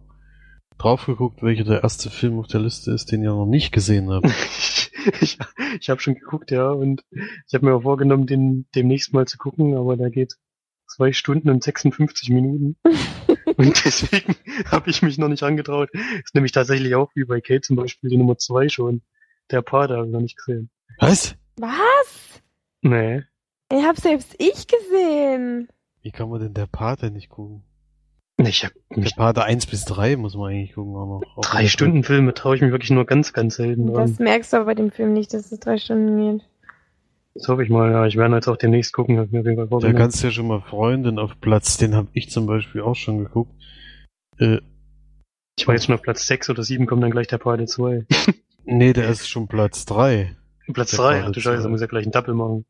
drauf geguckt, welcher der erste Film auf der Liste ist, den ihr noch nicht gesehen habt? ich ich habe schon geguckt, ja, und ich habe mir auch vorgenommen, den demnächst mal zu gucken, aber da geht zwei Stunden und 56 Minuten. und deswegen habe ich mich noch nicht angetraut. Ist nämlich tatsächlich auch wie bei Kate zum Beispiel die Nummer zwei schon. Der Pater habe ich noch nicht gesehen. Was? Was? Nee. Ich hab selbst ich gesehen. Wie kann man denn der Pate nicht gucken? Ich hab mich Pate 1 bis 3 muss man eigentlich gucken. Aber auch drei Stunden Filme traue ich mich wirklich nur ganz, ganz selten Das an. merkst du aber bei dem Film nicht, dass es drei Stunden geht. Das hoffe ich mal, ja. Ich werde jetzt auch demnächst gucken. Hab mir auf jeden Fall Da kannst du ja schon mal freuen, denn auf Platz, den habe ich zum Beispiel auch schon geguckt. Äh, Ich war jetzt schon auf Platz 6 oder 7, kommt dann gleich der Pate 2. nee, der ist schon Platz 3. Platz Der 3, Pate ach du Scheiße, 2. muss ja gleich ein Double machen.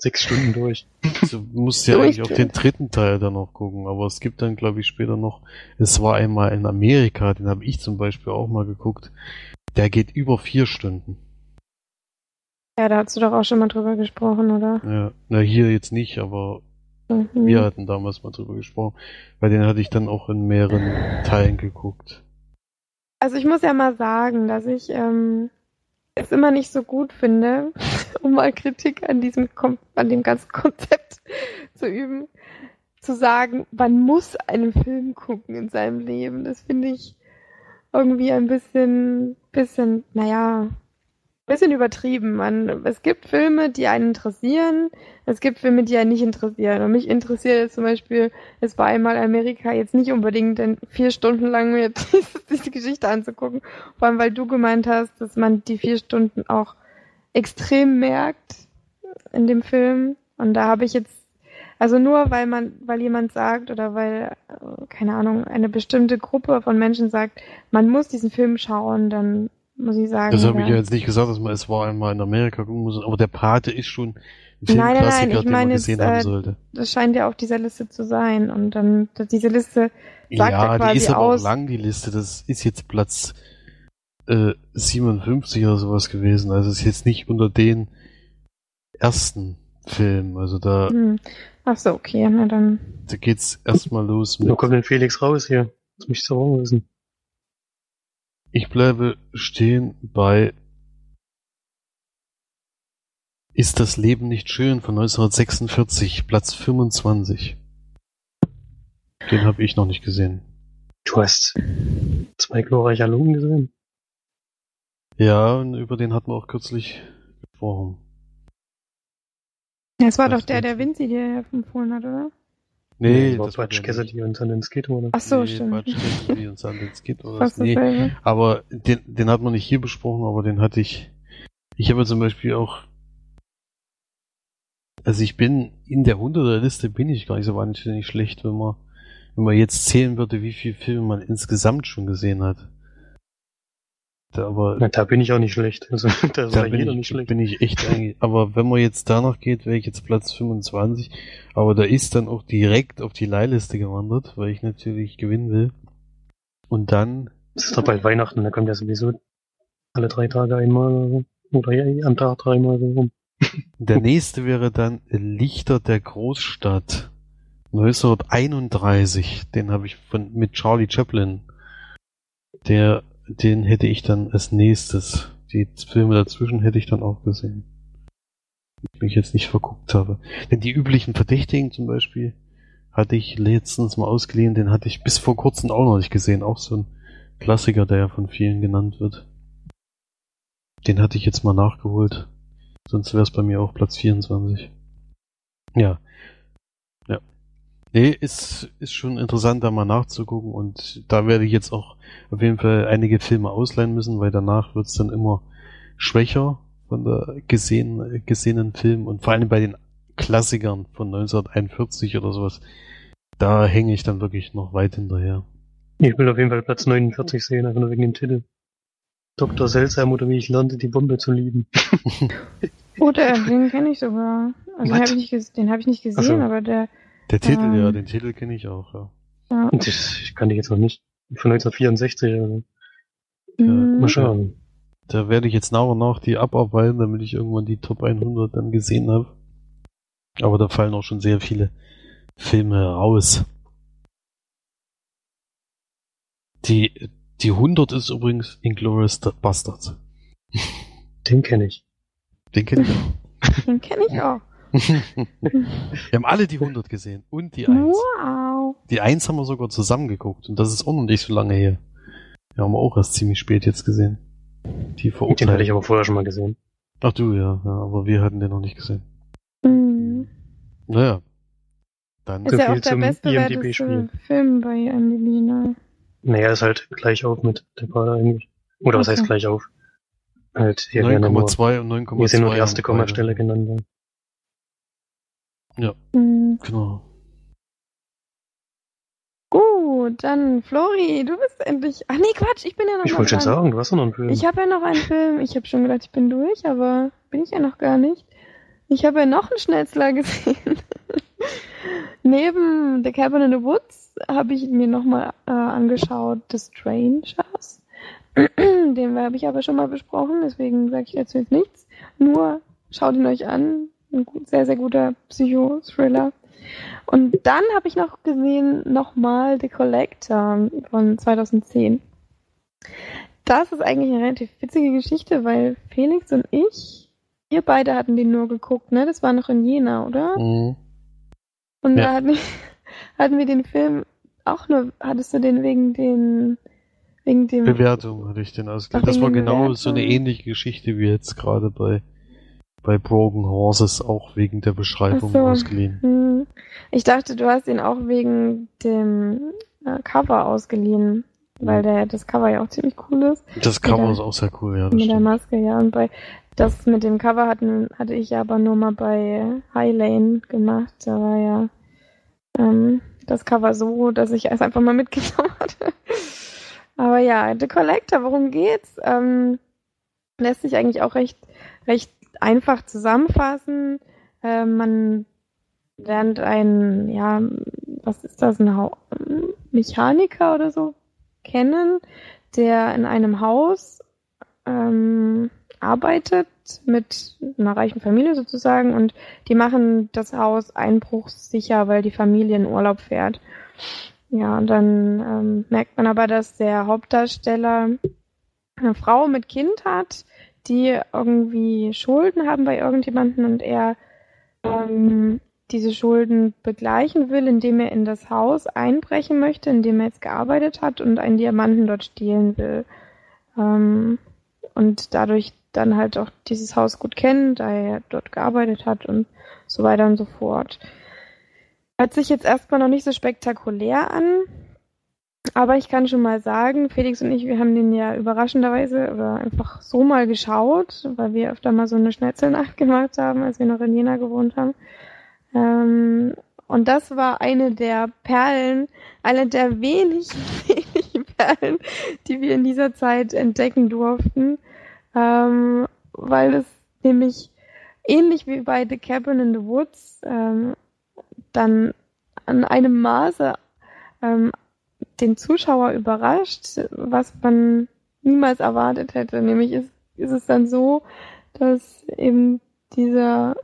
Sechs Stunden durch. Du musst ja eigentlich ich- auch den dritten Teil dann noch gucken, aber es gibt dann, glaube ich, später noch, es war einmal in Amerika, den habe ich zum Beispiel auch mal geguckt. Der geht über vier Stunden. Ja, da hast du doch auch schon mal drüber gesprochen, oder? Ja, na hier jetzt nicht, aber Mhm. wir hatten damals mal drüber gesprochen, weil den hatte ich dann auch in mehreren Teilen geguckt. Also ich muss ja mal sagen, dass ich ähm, es immer nicht so gut finde, um mal Kritik an diesem an dem ganzen Konzept zu üben, zu sagen, man muss einen Film gucken in seinem Leben. Das finde ich irgendwie ein bisschen, bisschen, naja, bisschen übertrieben. Man, es gibt Filme, die einen interessieren, es gibt Filme, die einen nicht interessieren. Und mich interessiert jetzt zum Beispiel, es war einmal Amerika jetzt nicht unbedingt denn vier Stunden lang mir diese, diese Geschichte anzugucken. Vor allem, weil du gemeint hast, dass man die vier Stunden auch extrem merkt in dem Film. Und da habe ich jetzt, also nur weil man, weil jemand sagt oder weil, äh, keine Ahnung, eine bestimmte Gruppe von Menschen sagt, man muss diesen Film schauen, dann muss ich sagen. Das habe ich ja. jetzt nicht gesagt, dass man es war einmal in Amerika gucken muss, aber der Pate ist schon ein Nein, nein, nein, Filmklassiker, ich den man meine gesehen jetzt, haben äh, sollte. das scheint ja auf dieser Liste zu sein. Und dann, diese Liste sagt ja Ja, quasi die ist aber aus- auch lang, die Liste. Das ist jetzt Platz äh, 57 oder sowas gewesen. Also ist jetzt nicht unter den ersten Filmen. Also da, Hm. Ach so, okay, na dann. da geht's erstmal los mit Wo kommt denn Felix raus hier? Das muss ich so wissen. Ich bleibe stehen bei Ist das Leben nicht schön von 1946, Platz 25. Den habe ich noch nicht gesehen. Du hast zwei glorreiche Alumnen gesehen. Ja, und über den hatten wir auch kürzlich gesprochen. Das war Das doch der, der Vinci dir empfohlen hat, oder? Nee, das war nicht. Cassidy und dann ins Skid, oder? Ach so, nee, stimmt. Quatsch, Cassidy und Sundance Kid oder was. Fast Nee, dasselbe. aber den, den hat man nicht hier besprochen, aber den hatte ich. Ich habe zum Beispiel auch. Also ich bin in der 100er Liste bin ich gar nicht so wahnsinnig schlecht, wenn man, wenn man jetzt zählen würde, wie viele Filme man insgesamt schon gesehen hat. Da, aber Na, da bin ich auch nicht schlecht. Also, da ist da bin jeder ich, nicht schlecht. bin ich echt eigentlich. Aber wenn man jetzt danach geht, wäre ich jetzt Platz 25. Aber da ist dann auch direkt auf die Leihliste gewandert, weil ich natürlich gewinnen will. Und dann Es ist doch bald Weihnachten, da kommt ja sowieso alle drei Tage einmal oder. Oder ja, am Tag dreimal so rum. Der nächste wäre dann Lichter der Großstadt. 1931. Den habe ich von mit Charlie Chaplin. Der, den hätte ich dann als nächstes. Die Filme dazwischen hätte ich dann auch gesehen. Ich mich jetzt nicht verguckt habe. Denn die üblichen Verdächtigen zum Beispiel hatte ich letztens mal ausgeliehen. Den hatte ich bis vor kurzem auch noch nicht gesehen. Auch so ein Klassiker, der ja von vielen genannt wird. Den hatte ich jetzt mal nachgeholt. Sonst wäre es bei mir auch Platz 24. Ja. Ja. Nee, ist, ist schon interessant, da mal nachzugucken und da werde ich jetzt auch auf jeden Fall einige Filme ausleihen müssen, weil danach wird's dann immer schwächer von der gesehen, gesehenen Film und vor allem bei den Klassikern von 1941 oder sowas. Da hänge ich dann wirklich noch weit hinterher. Ich will auf jeden Fall Platz 49 sehen, einfach nur wegen dem Titel. Dr. Seltsam oder wie ich lernte, die Bombe zu lieben. Oder den kenne ich sogar. Also den habe ich, nicht den hab ich nicht gesehen, so. aber der. Der Titel, Ähm. ja, den Titel kenne ich auch, ja. Ja, Und das ich kann die jetzt noch nicht. Von 1964, also. mm, Mal schauen. Da werde ich jetzt nach und nach die abarbeiten, damit ich irgendwann die Top 100 dann gesehen habe. Aber da fallen auch schon sehr viele Filme raus. Die, die 100 ist übrigens Inglourious Bastards. Den kenne ich. Den kennt ihr. den kenne ich auch. Wir haben alle die 100 gesehen und die 1. Wow. Die 1 haben wir sogar zusammen geguckt und das ist auch noch nicht so lange her. Die haben wir auch erst ziemlich spät jetzt gesehen. Die Den hatte ich aber vorher schon mal gesehen. Ach du, ja, ja, aber wir hatten den noch nicht gesehen. Mm. Naja. Dann Ist So ja viel auch der zum bestbewerteste IMDb-Spiel. Film bei IMDb, ne? Naja, ist halt gleich auf mit der Pader eigentlich. Oder was Okay. heißt gleich auf? Halt, hier werden ja nur, 9,2 und 9,2. hier sind nur die erste. Kommastelle genannt. worden. Ja. Hm. Genau. Gut, dann Flori, du bist endlich. Ach nee, Quatsch, ich bin ja noch Ich wollte schon sagen, du hast noch einen Film. Ich habe ja noch einen Film. Ich habe schon gedacht, ich bin durch, aber bin ich ja noch gar nicht. Ich habe ja noch einen Schnetzler gesehen. Neben The Cabin in the Woods habe ich mir nochmal äh, angeschaut The Strangers. Den habe ich aber schon mal besprochen, deswegen sage ich dazu jetzt nichts. Nur schaut ihn euch an. Ein gut, sehr, sehr guter Psycho-Thriller. Und dann habe ich noch gesehen nochmal The Collector von 2010. Das ist eigentlich eine relativ witzige Geschichte, weil Felix und ich, wir beide hatten den nur geguckt, ne? Das war noch in Jena, oder? Mhm. Und Ja. da hatten, hatten wir den Film auch nur, hattest du den wegen den, wegen dem, Bewertung hatte ich den. Ach, Das war genau so eine ähnliche Geschichte wie jetzt gerade bei, bei Broken Horses, auch wegen der Beschreibung so. ausgeliehen. Hm. Ich dachte, du hast ihn auch wegen dem äh, Cover ausgeliehen, weil der, das Cover ja auch ziemlich cool ist. Das Cover der- ist auch sehr cool, ja. Mit der stimmt. Maske, ja. Und bei das mit dem Cover hatten, hatte ich ja aber nur mal bei High Lane gemacht. Da war ja ähm, das Cover so, dass ich es einfach mal mitgenommen hatte. Aber ja, The Collector, worum geht's? Ähm, lässt sich eigentlich auch recht, recht einfach zusammenfassen. Äh, man lernt einen, ja, was ist das, ein Hau Mechaniker oder so kennen, der in einem Haus ähm, arbeitet mit einer reichen Familie sozusagen und die machen das Haus einbruchssicher, weil die Familie in Urlaub fährt. Ja, und dann ähm, merkt man aber, dass der Hauptdarsteller eine Frau mit Kind hat, die irgendwie Schulden haben bei irgendjemanden und er ähm, diese Schulden begleichen will, indem er in das Haus einbrechen möchte, in dem er jetzt gearbeitet hat und einen Diamanten dort stehlen will. Ähm, und dadurch dann halt auch dieses Haus gut kennt, da er dort gearbeitet hat und so weiter und so fort. Hört sich jetzt erstmal noch nicht so spektakulär an, aber ich kann schon mal sagen, Felix und ich, wir haben den ja überraschenderweise oder einfach so mal geschaut, weil wir öfter mal so eine Schnetzelnacht gemacht haben, als wir noch in Jena gewohnt haben. Ähm, und das war eine der Perlen, eine der wenig, wenig Perlen, die wir in dieser Zeit entdecken durften, ähm, weil es nämlich ähnlich wie bei The Cabin in the Woods ähm, dann an einem Maße ähm, den Zuschauer überrascht, was man niemals erwartet hätte. Nämlich ist, ist es dann so, dass eben dieser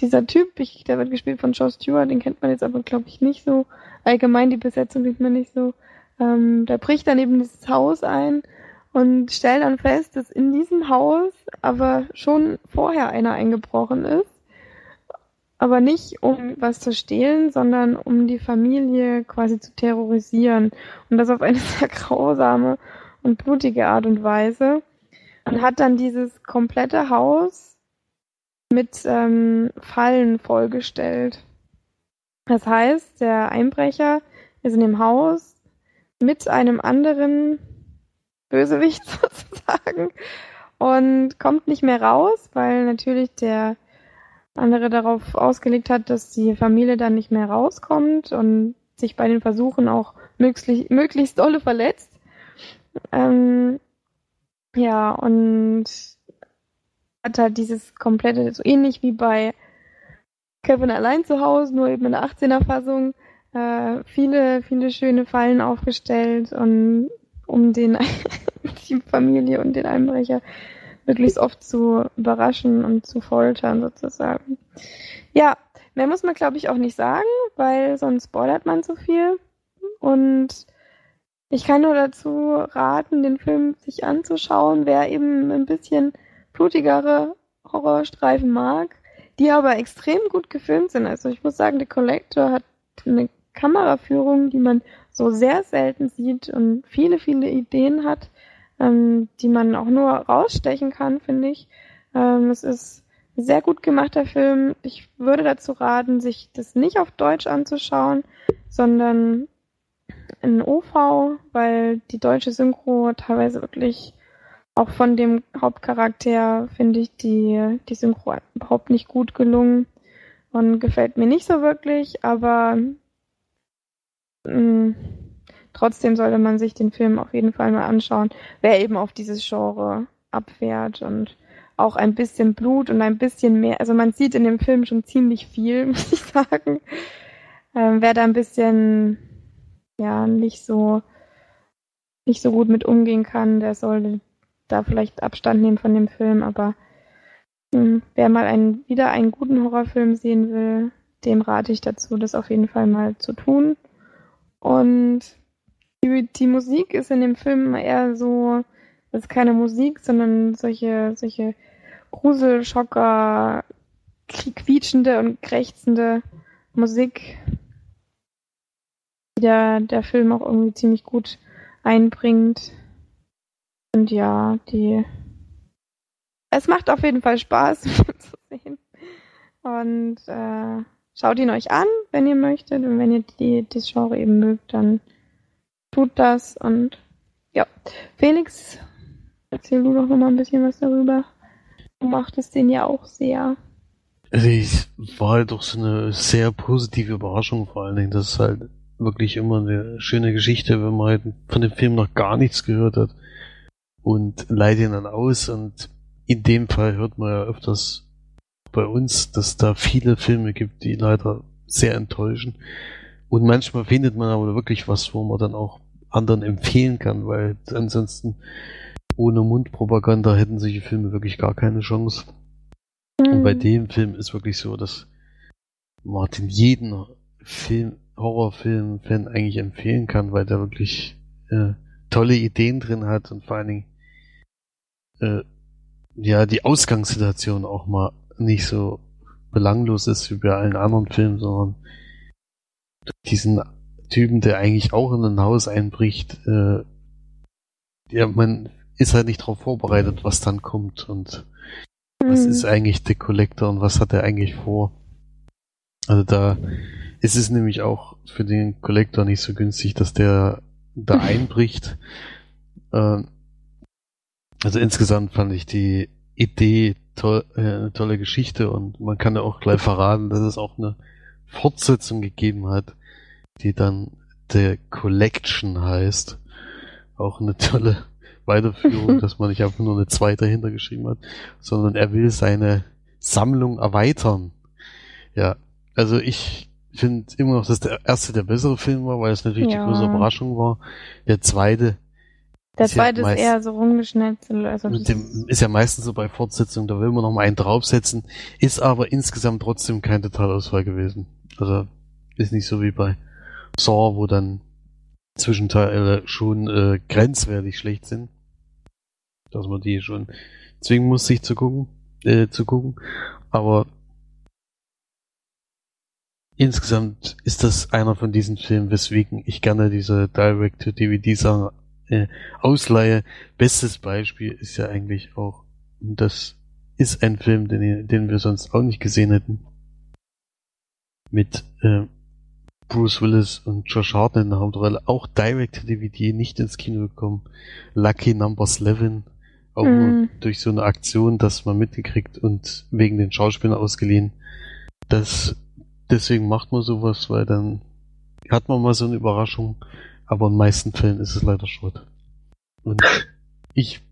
dieser Typ, ich, der wird gespielt von Joe Stewart, den kennt man jetzt aber, glaube ich, nicht so. Allgemein die Besetzung kennt man nicht so. Ähm, der bricht dann eben dieses Haus ein und stellt dann fest, dass in diesem Haus aber schon vorher einer eingebrochen ist. Aber nicht um was zu stehlen, sondern um die Familie quasi zu terrorisieren. Und das auf eine sehr grausame und blutige Art und Weise. Und hat dann dieses komplette Haus mit ähm, Fallen vollgestellt. Das heißt, der Einbrecher ist in dem Haus mit einem anderen Bösewicht sozusagen und kommt nicht mehr raus, weil natürlich der andere darauf ausgelegt hat, dass die Familie dann nicht mehr rauskommt und sich bei den Versuchen auch möglichst, möglichst dolle verletzt. Ähm, ja, und hat halt dieses komplette, so ähnlich wie bei Kevin allein zu Hause, nur eben in der 18er Fassung, äh, viele, viele schöne Fallen aufgestellt und um den die Familie und den Einbrecher möglichst oft zu überraschen und zu foltern sozusagen. Ja, mehr muss man glaube ich auch nicht sagen, weil sonst spoilert man zu viel. Und ich kann nur dazu raten, den Film sich anzuschauen, wer eben ein bisschen blutigere Horrorstreifen mag, die aber extrem gut gefilmt sind. Also ich muss sagen, The Collector hat eine Kameraführung, die man so sehr selten sieht und viele, viele Ideen hat, ähm, die man auch nur rausstechen kann, finde ich. Ähm, es ist ein sehr gut gemachter Film. Ich würde dazu raten, sich das nicht auf Deutsch anzuschauen, sondern in OV, weil die deutsche Synchro teilweise wirklich auch von dem Hauptcharakter finde ich die, die Synchro überhaupt nicht gut gelungen. und gefällt mir nicht so wirklich, aber mh, trotzdem sollte man sich den Film auf jeden Fall mal anschauen, wer eben auf dieses Genre abfährt und auch ein bisschen Blut und ein bisschen mehr. Also man sieht in dem Film schon ziemlich viel, muss ich sagen. Ähm, wer da ein bisschen ja nicht so nicht so gut mit umgehen kann, der sollte da vielleicht Abstand nehmen von dem Film, aber mh, hm, wer mal einen, wieder einen guten Horrorfilm sehen will, dem rate ich dazu, das auf jeden Fall mal zu tun. Und die, die Musik ist in dem Film eher so, das ist keine Musik, sondern solche, solche Gruselschocker, quietschende und krächzende Musik, die der, der Film auch irgendwie ziemlich gut einbringt. Und ja, die. Es macht auf jeden Fall Spaß zu sehen. Und äh, schaut ihn euch an, wenn ihr möchtet. Und wenn ihr die, das Genre eben mögt, dann tut das. Und ja, Felix, erzähl du doch nochmal ein bisschen was darüber. Du machtest den ja auch sehr. Also ich war halt doch so eine sehr positive Überraschung, vor allen Dingen, dass es halt wirklich immer eine schöne Geschichte, wenn man halt von dem Film noch gar nichts gehört hat und leitet ihn dann aus und in dem Fall hört man ja öfters bei uns, dass da viele Filme gibt, die leider sehr enttäuschen und manchmal findet man aber wirklich was, wo man dann auch anderen empfehlen kann, weil ansonsten ohne Mundpropaganda hätten solche Filme wirklich gar keine Chance. Mhm. Und bei mhm. dem Film ist wirklich so, dass Martin jeden Film Horrorfilm-Fan eigentlich empfehlen kann, weil der wirklich äh, tolle Ideen drin hat und vor allen Dingen äh, ja die Ausgangssituation auch mal nicht so belanglos ist wie bei allen anderen Filmen, sondern diesen Typen, der eigentlich auch in ein Haus einbricht, äh, ja, man ist halt nicht darauf vorbereitet, was dann kommt und mhm. was ist eigentlich der Collector und was hat er eigentlich vor. Also da ist es nämlich auch für den Collector nicht so günstig, dass der da einbricht. Ähm, also insgesamt fand ich die Idee toll, äh, eine tolle Geschichte und man kann ja auch gleich verraten, dass es auch eine Fortsetzung gegeben hat, die dann The Collection heißt. Auch eine tolle Weiterführung, dass man nicht einfach nur eine zweite dahinter geschrieben hat, sondern er will seine Sammlung erweitern. Ja, also ich finde immer noch, dass der erste der bessere Film war, weil es natürlich ja. die große Überraschung war. Der zweite. Der zweite ja ist eher so rumgeschnetzelt. Also mit dem ist ja meistens so bei Fortsetzungen, da will man noch mal einen draufsetzen, ist aber insgesamt trotzdem kein Totalausfall gewesen. Also ist nicht so wie bei Saw, wo dann Zwischenteile schon äh, grenzwertig schlecht sind. Dass man die schon zwingen muss, sich zu gucken, äh, zu gucken. Aber insgesamt ist das einer von diesen Filmen, weswegen ich gerne diese Direct-to-DVD-Sachen äh, ausleihe. Bestes Beispiel ist ja eigentlich auch, und das ist ein Film, den, den wir sonst auch nicht gesehen hätten, mit äh, Bruce Willis und Josh Hartnett in der Hauptrolle, auch Direct-to-DVD nicht ins Kino gekommen. Lucky Number 11, auch mm. nur mhm. durch so eine Aktion, dass man mitgekriegt und wegen den Schauspielern ausgeliehen. Das deswegen macht man sowas, weil dann hat man mal so eine Überraschung, aber in den meisten Fällen ist es leider Schrott. Und ich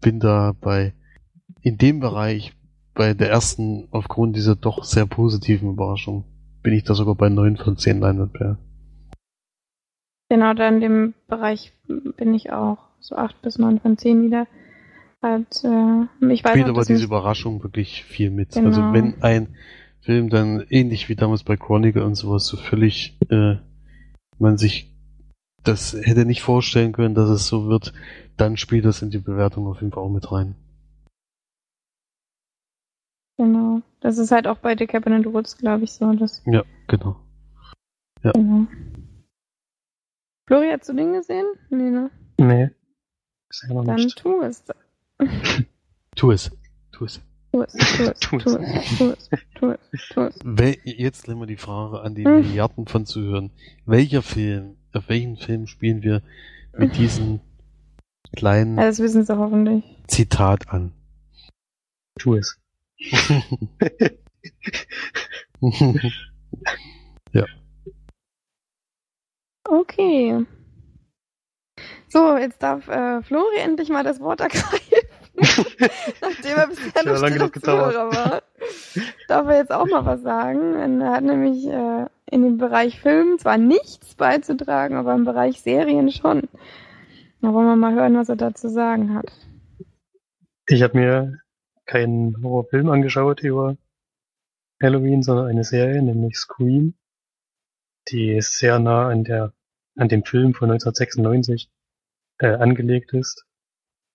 bin da bei, in dem Bereich, bei der ersten, aufgrund dieser doch sehr positiven Überraschung, bin ich da sogar bei 9 von 10 Leinwandperlen. Genau, da in dem Bereich bin ich auch so 8 bis 9 von 10 wieder. Halt, äh, ich weiß Spielt aber diese Überraschung wirklich viel mit. Also genau. Also wenn ein Film dann ähnlich wie damals bei Chronicle und sowas so völlig äh, man sich das hätte nicht vorstellen können, dass es so wird, dann spielt das in die Bewertung auf jeden Fall auch mit rein. Genau. Das ist halt auch bei The Cabin in the Woods, glaube ich, so. Dass ja, genau. Ja. Genau. Flori, hast du den gesehen? Nee, ne? Nee. Dann nicht. tu es. tu es. Tu es. Tu es, tu es, tu es, tu es, tu es, tu es. Wel jetzt nehmen wir die Frage an die hm. Milliarden von Zuhörern. Welcher Film, auf welchen Film spielen wir mit diesem kleinen ja, das wissen sie hoffentlich. Zitat an? Tu es. Okay. So, jetzt darf äh, Flori endlich mal das Wort ergreifen. Nachdem er bisher ja nur lange. Zuhörer war. Darf er jetzt auch mal was sagen? Er hat nämlich äh, in dem Bereich Film zwar nichts beizutragen, aber im Bereich Serien schon. Da wollen wir mal hören, was er dazu sagen hat. Ich habe mir keinen Horrorfilm angeschaut über Halloween, sondern eine Serie, nämlich Scream, die sehr nah an der an dem Film von 1996 äh, angelegt ist.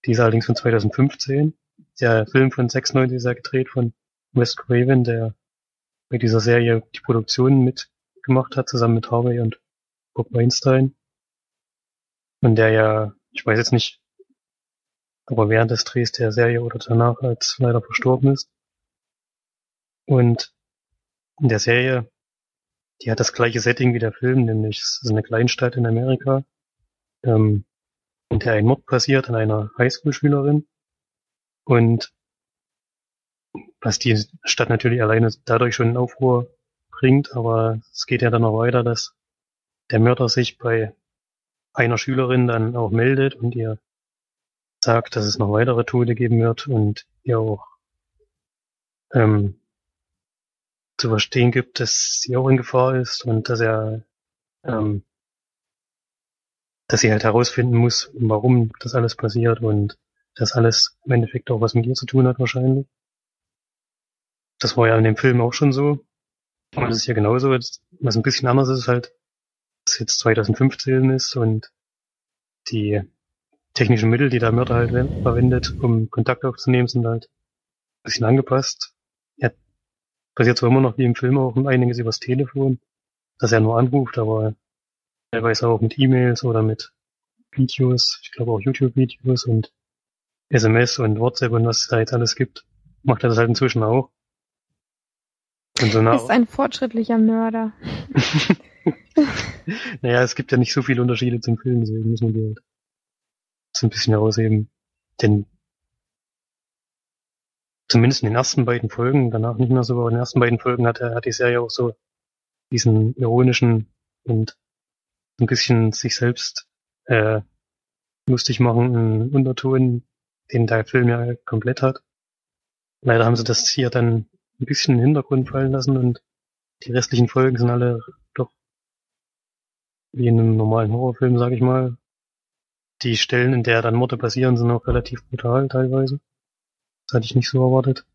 Die ist allerdings von 2015. Der Film von 96 ist ja gedreht von Wes Craven, der bei dieser Serie die Produktion mitgemacht hat, zusammen mit Harvey und Bob Weinstein. Und der ja, ich weiß jetzt nicht, aber während des Drehs der Serie oder danach als leider verstorben ist. Und in der Serie, die hat das gleiche Setting wie der Film, nämlich es ist eine Kleinstadt in Amerika, ähm, in der ein Mord passiert an einer Highschool-Schülerin. Und was die Stadt natürlich alleine dadurch schon in Aufruhr bringt, aber es geht ja dann noch weiter, dass der Mörder sich bei einer Schülerin dann auch meldet und ihr sagt, dass es noch weitere Tode geben wird und ihr auch ähm, zu verstehen gibt, dass sie auch in Gefahr ist und dass er ähm, dass sie halt herausfinden muss, warum das alles passiert und dass alles im Endeffekt auch was mit ihr zu tun hat wahrscheinlich. Das war ja in dem Film auch schon so. Und das ist ja genauso. Was ein bisschen anders ist, ist halt, dass jetzt 2015 ist und die technischen Mittel, die der Mörder halt ver- verwendet, um Kontakt aufzunehmen, sind halt ein bisschen angepasst. Er passiert zwar immer noch wie im Film auch einiges übers Telefon, dass er nur anruft, aber teilweise auch mit E-Mails oder mit Videos, ich glaube auch YouTube-Videos und SMS und WhatsApp und was es da jetzt alles gibt, macht er das halt inzwischen auch. Und so ist ein fortschrittlicher Mörder. naja, es gibt ja nicht so viele Unterschiede zum Film, deswegen müssen wir die halt so ein bisschen herausheben. Denn zumindest in den ersten beiden Folgen, danach nicht mehr so, aber in den ersten beiden Folgen hat, hat die Serie auch so diesen ironischen und ein bisschen sich selbst äh, lustig machenden Unterton, den der Film ja komplett hat. Leider haben sie das hier dann ein bisschen in den Hintergrund fallen lassen und die restlichen Folgen sind alle doch wie in einem normalen Horrorfilm, sag ich mal. Die Stellen, in der dann Morde passieren, sind auch relativ brutal teilweise. Das hatte ich nicht so erwartet.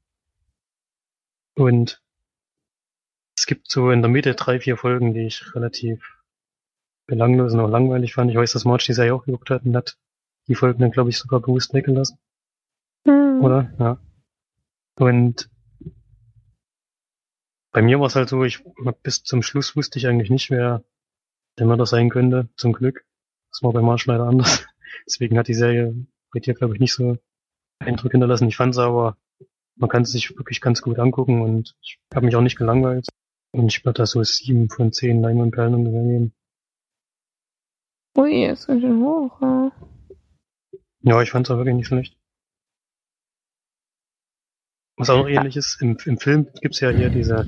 Und es gibt so in der Mitte drei, vier Folgen, die ich relativ belanglos und auch langweilig fand. Ich weiß, dass Marge die Serie auch geguckt hat und hat die Folgen dann, glaube ich, sogar bewusst weggelassen. Hm. Oder? Ja. Und bei mir war es halt so, ich bis zum Schluss wusste ich eigentlich nicht, wer der Mörder sein könnte, zum Glück. Das war bei Marsch leider anders. Deswegen hat die Serie bei dir, glaube ich, nicht so Eindruck hinterlassen. Ich fand es aber, man kann es sich wirklich ganz gut angucken und ich habe mich auch nicht gelangweilt. Und ich würde da so sieben von zehn Leinwandperlen ungefähr geben. Ui, ist ganz schön hoch. Ja. Ja, ich fand es auch wirklich nicht schlecht. Was auch noch ähnlich ist, im, im Film gibt's ja hier diese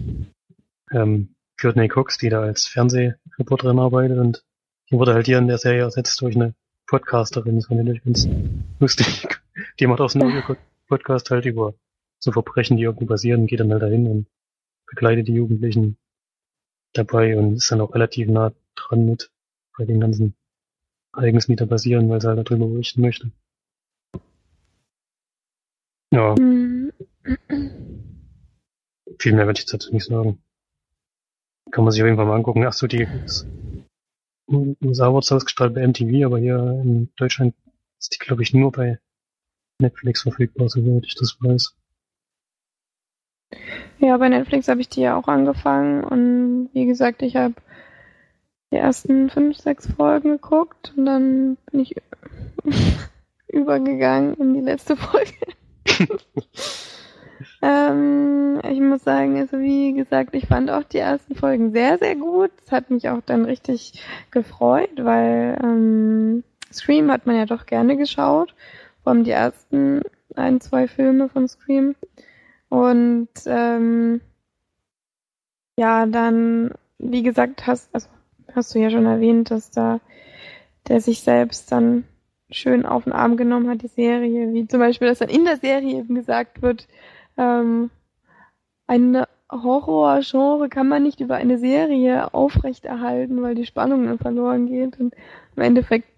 ähm, Courtney Cox, die da als Fernsehreporterin arbeitet und die wurde halt hier in der Serie ersetzt durch eine Podcasterin. Das fand ich ganz lustig. Die macht auch so einen Audio-Podcast halt über so Verbrechen, die irgendwo passieren, geht dann halt dahin und begleitet die Jugendlichen dabei und ist dann auch relativ nah dran mit bei den ganzen Ereignissen, die da passieren, weil sie halt darüber berichten möchte. Ja, Hm. viel mehr würde ich dazu nicht sagen. Kann man sich auf jeden Fall mal angucken. Ach so, die wird ausgestrahlt bei MTV, aber hier in Deutschland ist die, glaube ich, nur bei Netflix verfügbar, soweit ich das weiß. Ja, bei Netflix habe ich die ja auch angefangen und wie gesagt, ich habe die ersten fünf, sechs Folgen geguckt und dann bin ich übergegangen in die letzte Folge. ähm, ich muss sagen, also wie gesagt, ich fand auch die ersten Folgen sehr, sehr gut. Es hat mich auch dann richtig gefreut, weil ähm, Scream hat man ja doch gerne geschaut. Vor allem die ersten ein, zwei Filme von Scream. Und ähm, ja, dann, wie gesagt, hast, also, hast du ja schon erwähnt, dass da der sich selbst dann schön auf den Arm genommen hat, die Serie, wie zum Beispiel, dass dann in der Serie eben gesagt wird, ähm, eine Horror-Genre kann man nicht über eine Serie aufrechterhalten, weil die Spannung dann verloren geht. Und im Endeffekt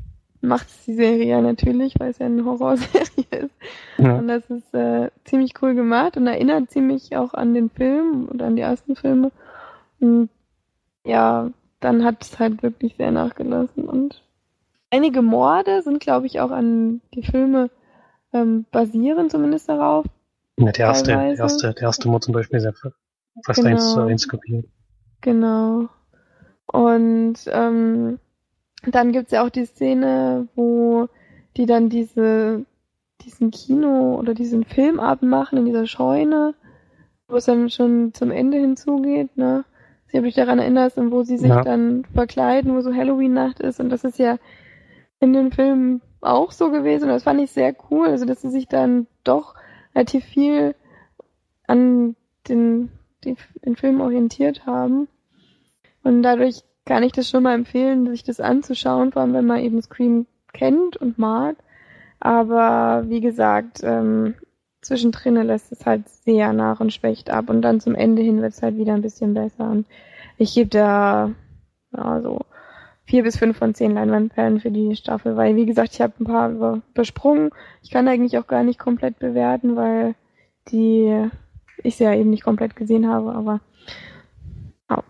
macht es die Serie ja natürlich, weil es ja eine Horrorserie ist. Ja. Und das ist äh, ziemlich cool gemacht und erinnert ziemlich auch an den Film oder an die ersten Filme. Und ja, dann hat es halt wirklich sehr nachgelassen. Und einige Morde sind, glaube ich, auch an die Filme ähm, basieren, zumindest darauf. Ja, der erste, der erste, der erste Mord zum Beispiel ist ja fast genau. eins zu eins kopiert. Genau. Und ähm, dann gibt's ja auch die Szene, wo die dann diese, diesen Kino oder diesen Filmabend machen in dieser Scheune, wo es dann schon zum Ende hinzugeht, ne? Sie habe ich daran erinnert, und wo sie sich ja. dann verkleiden, wo so Halloween-Nacht ist. Und das ist ja in den Filmen auch so gewesen. Und das fand ich sehr cool. Also, dass sie sich dann doch relativ viel an den, den, den Film orientiert haben. Und dadurch kann ich das schon mal empfehlen, sich das anzuschauen, vor allem wenn man eben Scream kennt und mag. Aber wie gesagt, ähm, zwischendrin lässt es halt sehr nach und schwächt ab und dann zum Ende hin wird es halt wieder ein bisschen besser. Und ich gebe da ja, so vier bis fünf von zehn Leinwandperlen für die Staffel, weil wie gesagt, ich habe ein paar über, übersprungen. Ich kann eigentlich auch gar nicht komplett bewerten, weil die ich sie ja eben nicht komplett gesehen habe, aber ja.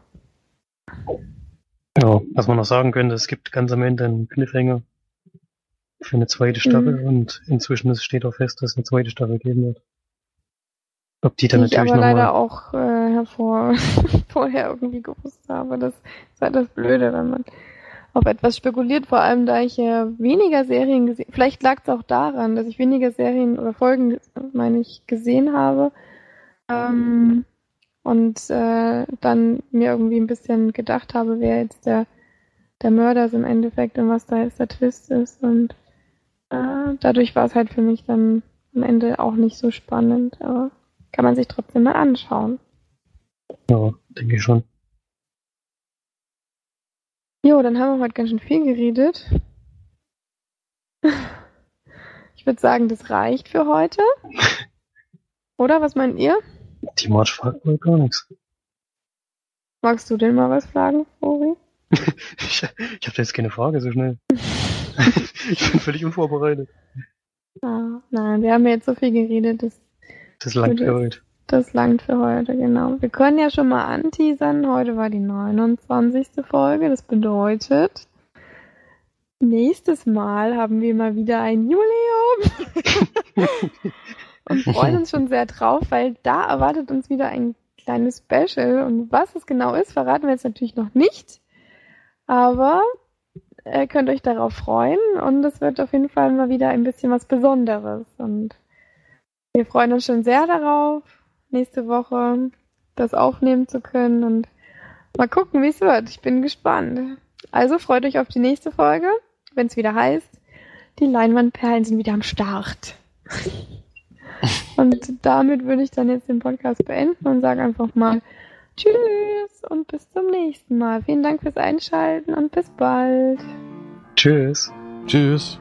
Ja, was man noch sagen könnte, es gibt ganz am Ende einen Cliffhanger für eine zweite Staffel mhm. und inzwischen steht auch fest, dass es eine zweite Staffel geben wird. Ob die dann die natürlich ich aber leider auch äh, hervor vorher irgendwie gewusst habe. Das halt das Blöde, wenn man auf etwas spekuliert, vor allem da ich ja weniger Serien gesehen Vielleicht lag es auch daran, dass ich weniger Serien oder Folgen, meine ich, gesehen habe. Ähm, und äh, dann mir irgendwie ein bisschen gedacht habe, wer jetzt der, der Mörder ist im Endeffekt und was da jetzt der Twist ist. Und äh, dadurch war es halt für mich dann am Ende auch nicht so spannend, aber kann man sich trotzdem mal anschauen. Ja, denke ich schon. Jo, dann haben wir heute ganz schön viel geredet. Ich würde sagen, das reicht für heute. Oder was meint ihr? Die Marsch fragt wohl gar nichts. Magst du denn mal was fragen, Ori? ich ich habe jetzt keine Frage so schnell. ich bin völlig unvorbereitet. Ah, nein, wir haben jetzt so viel geredet. Das, das langt für heute. Das langt für heute, genau. Wir können ja schon mal anteasern. Heute war die 29. Folge. Das bedeutet, nächstes Mal haben wir mal wieder ein Jubiläum. und freuen uns schon sehr drauf, weil da erwartet uns wieder ein kleines Special. Und was es genau ist, verraten wir jetzt natürlich noch nicht. Aber ihr könnt euch darauf freuen und es wird auf jeden Fall mal wieder ein bisschen was Besonderes. Und wir freuen uns schon sehr darauf, nächste Woche das aufnehmen zu können und mal gucken, wie es wird. Ich bin gespannt. Also freut euch auf die nächste Folge, wenn es wieder heißt, die Leinwandperlen sind wieder am Start. Und damit würde ich dann jetzt den Podcast beenden und sage einfach mal Tschüss und bis zum nächsten Mal. Vielen Dank fürs Einschalten und bis bald. Tschüss. Tschüss.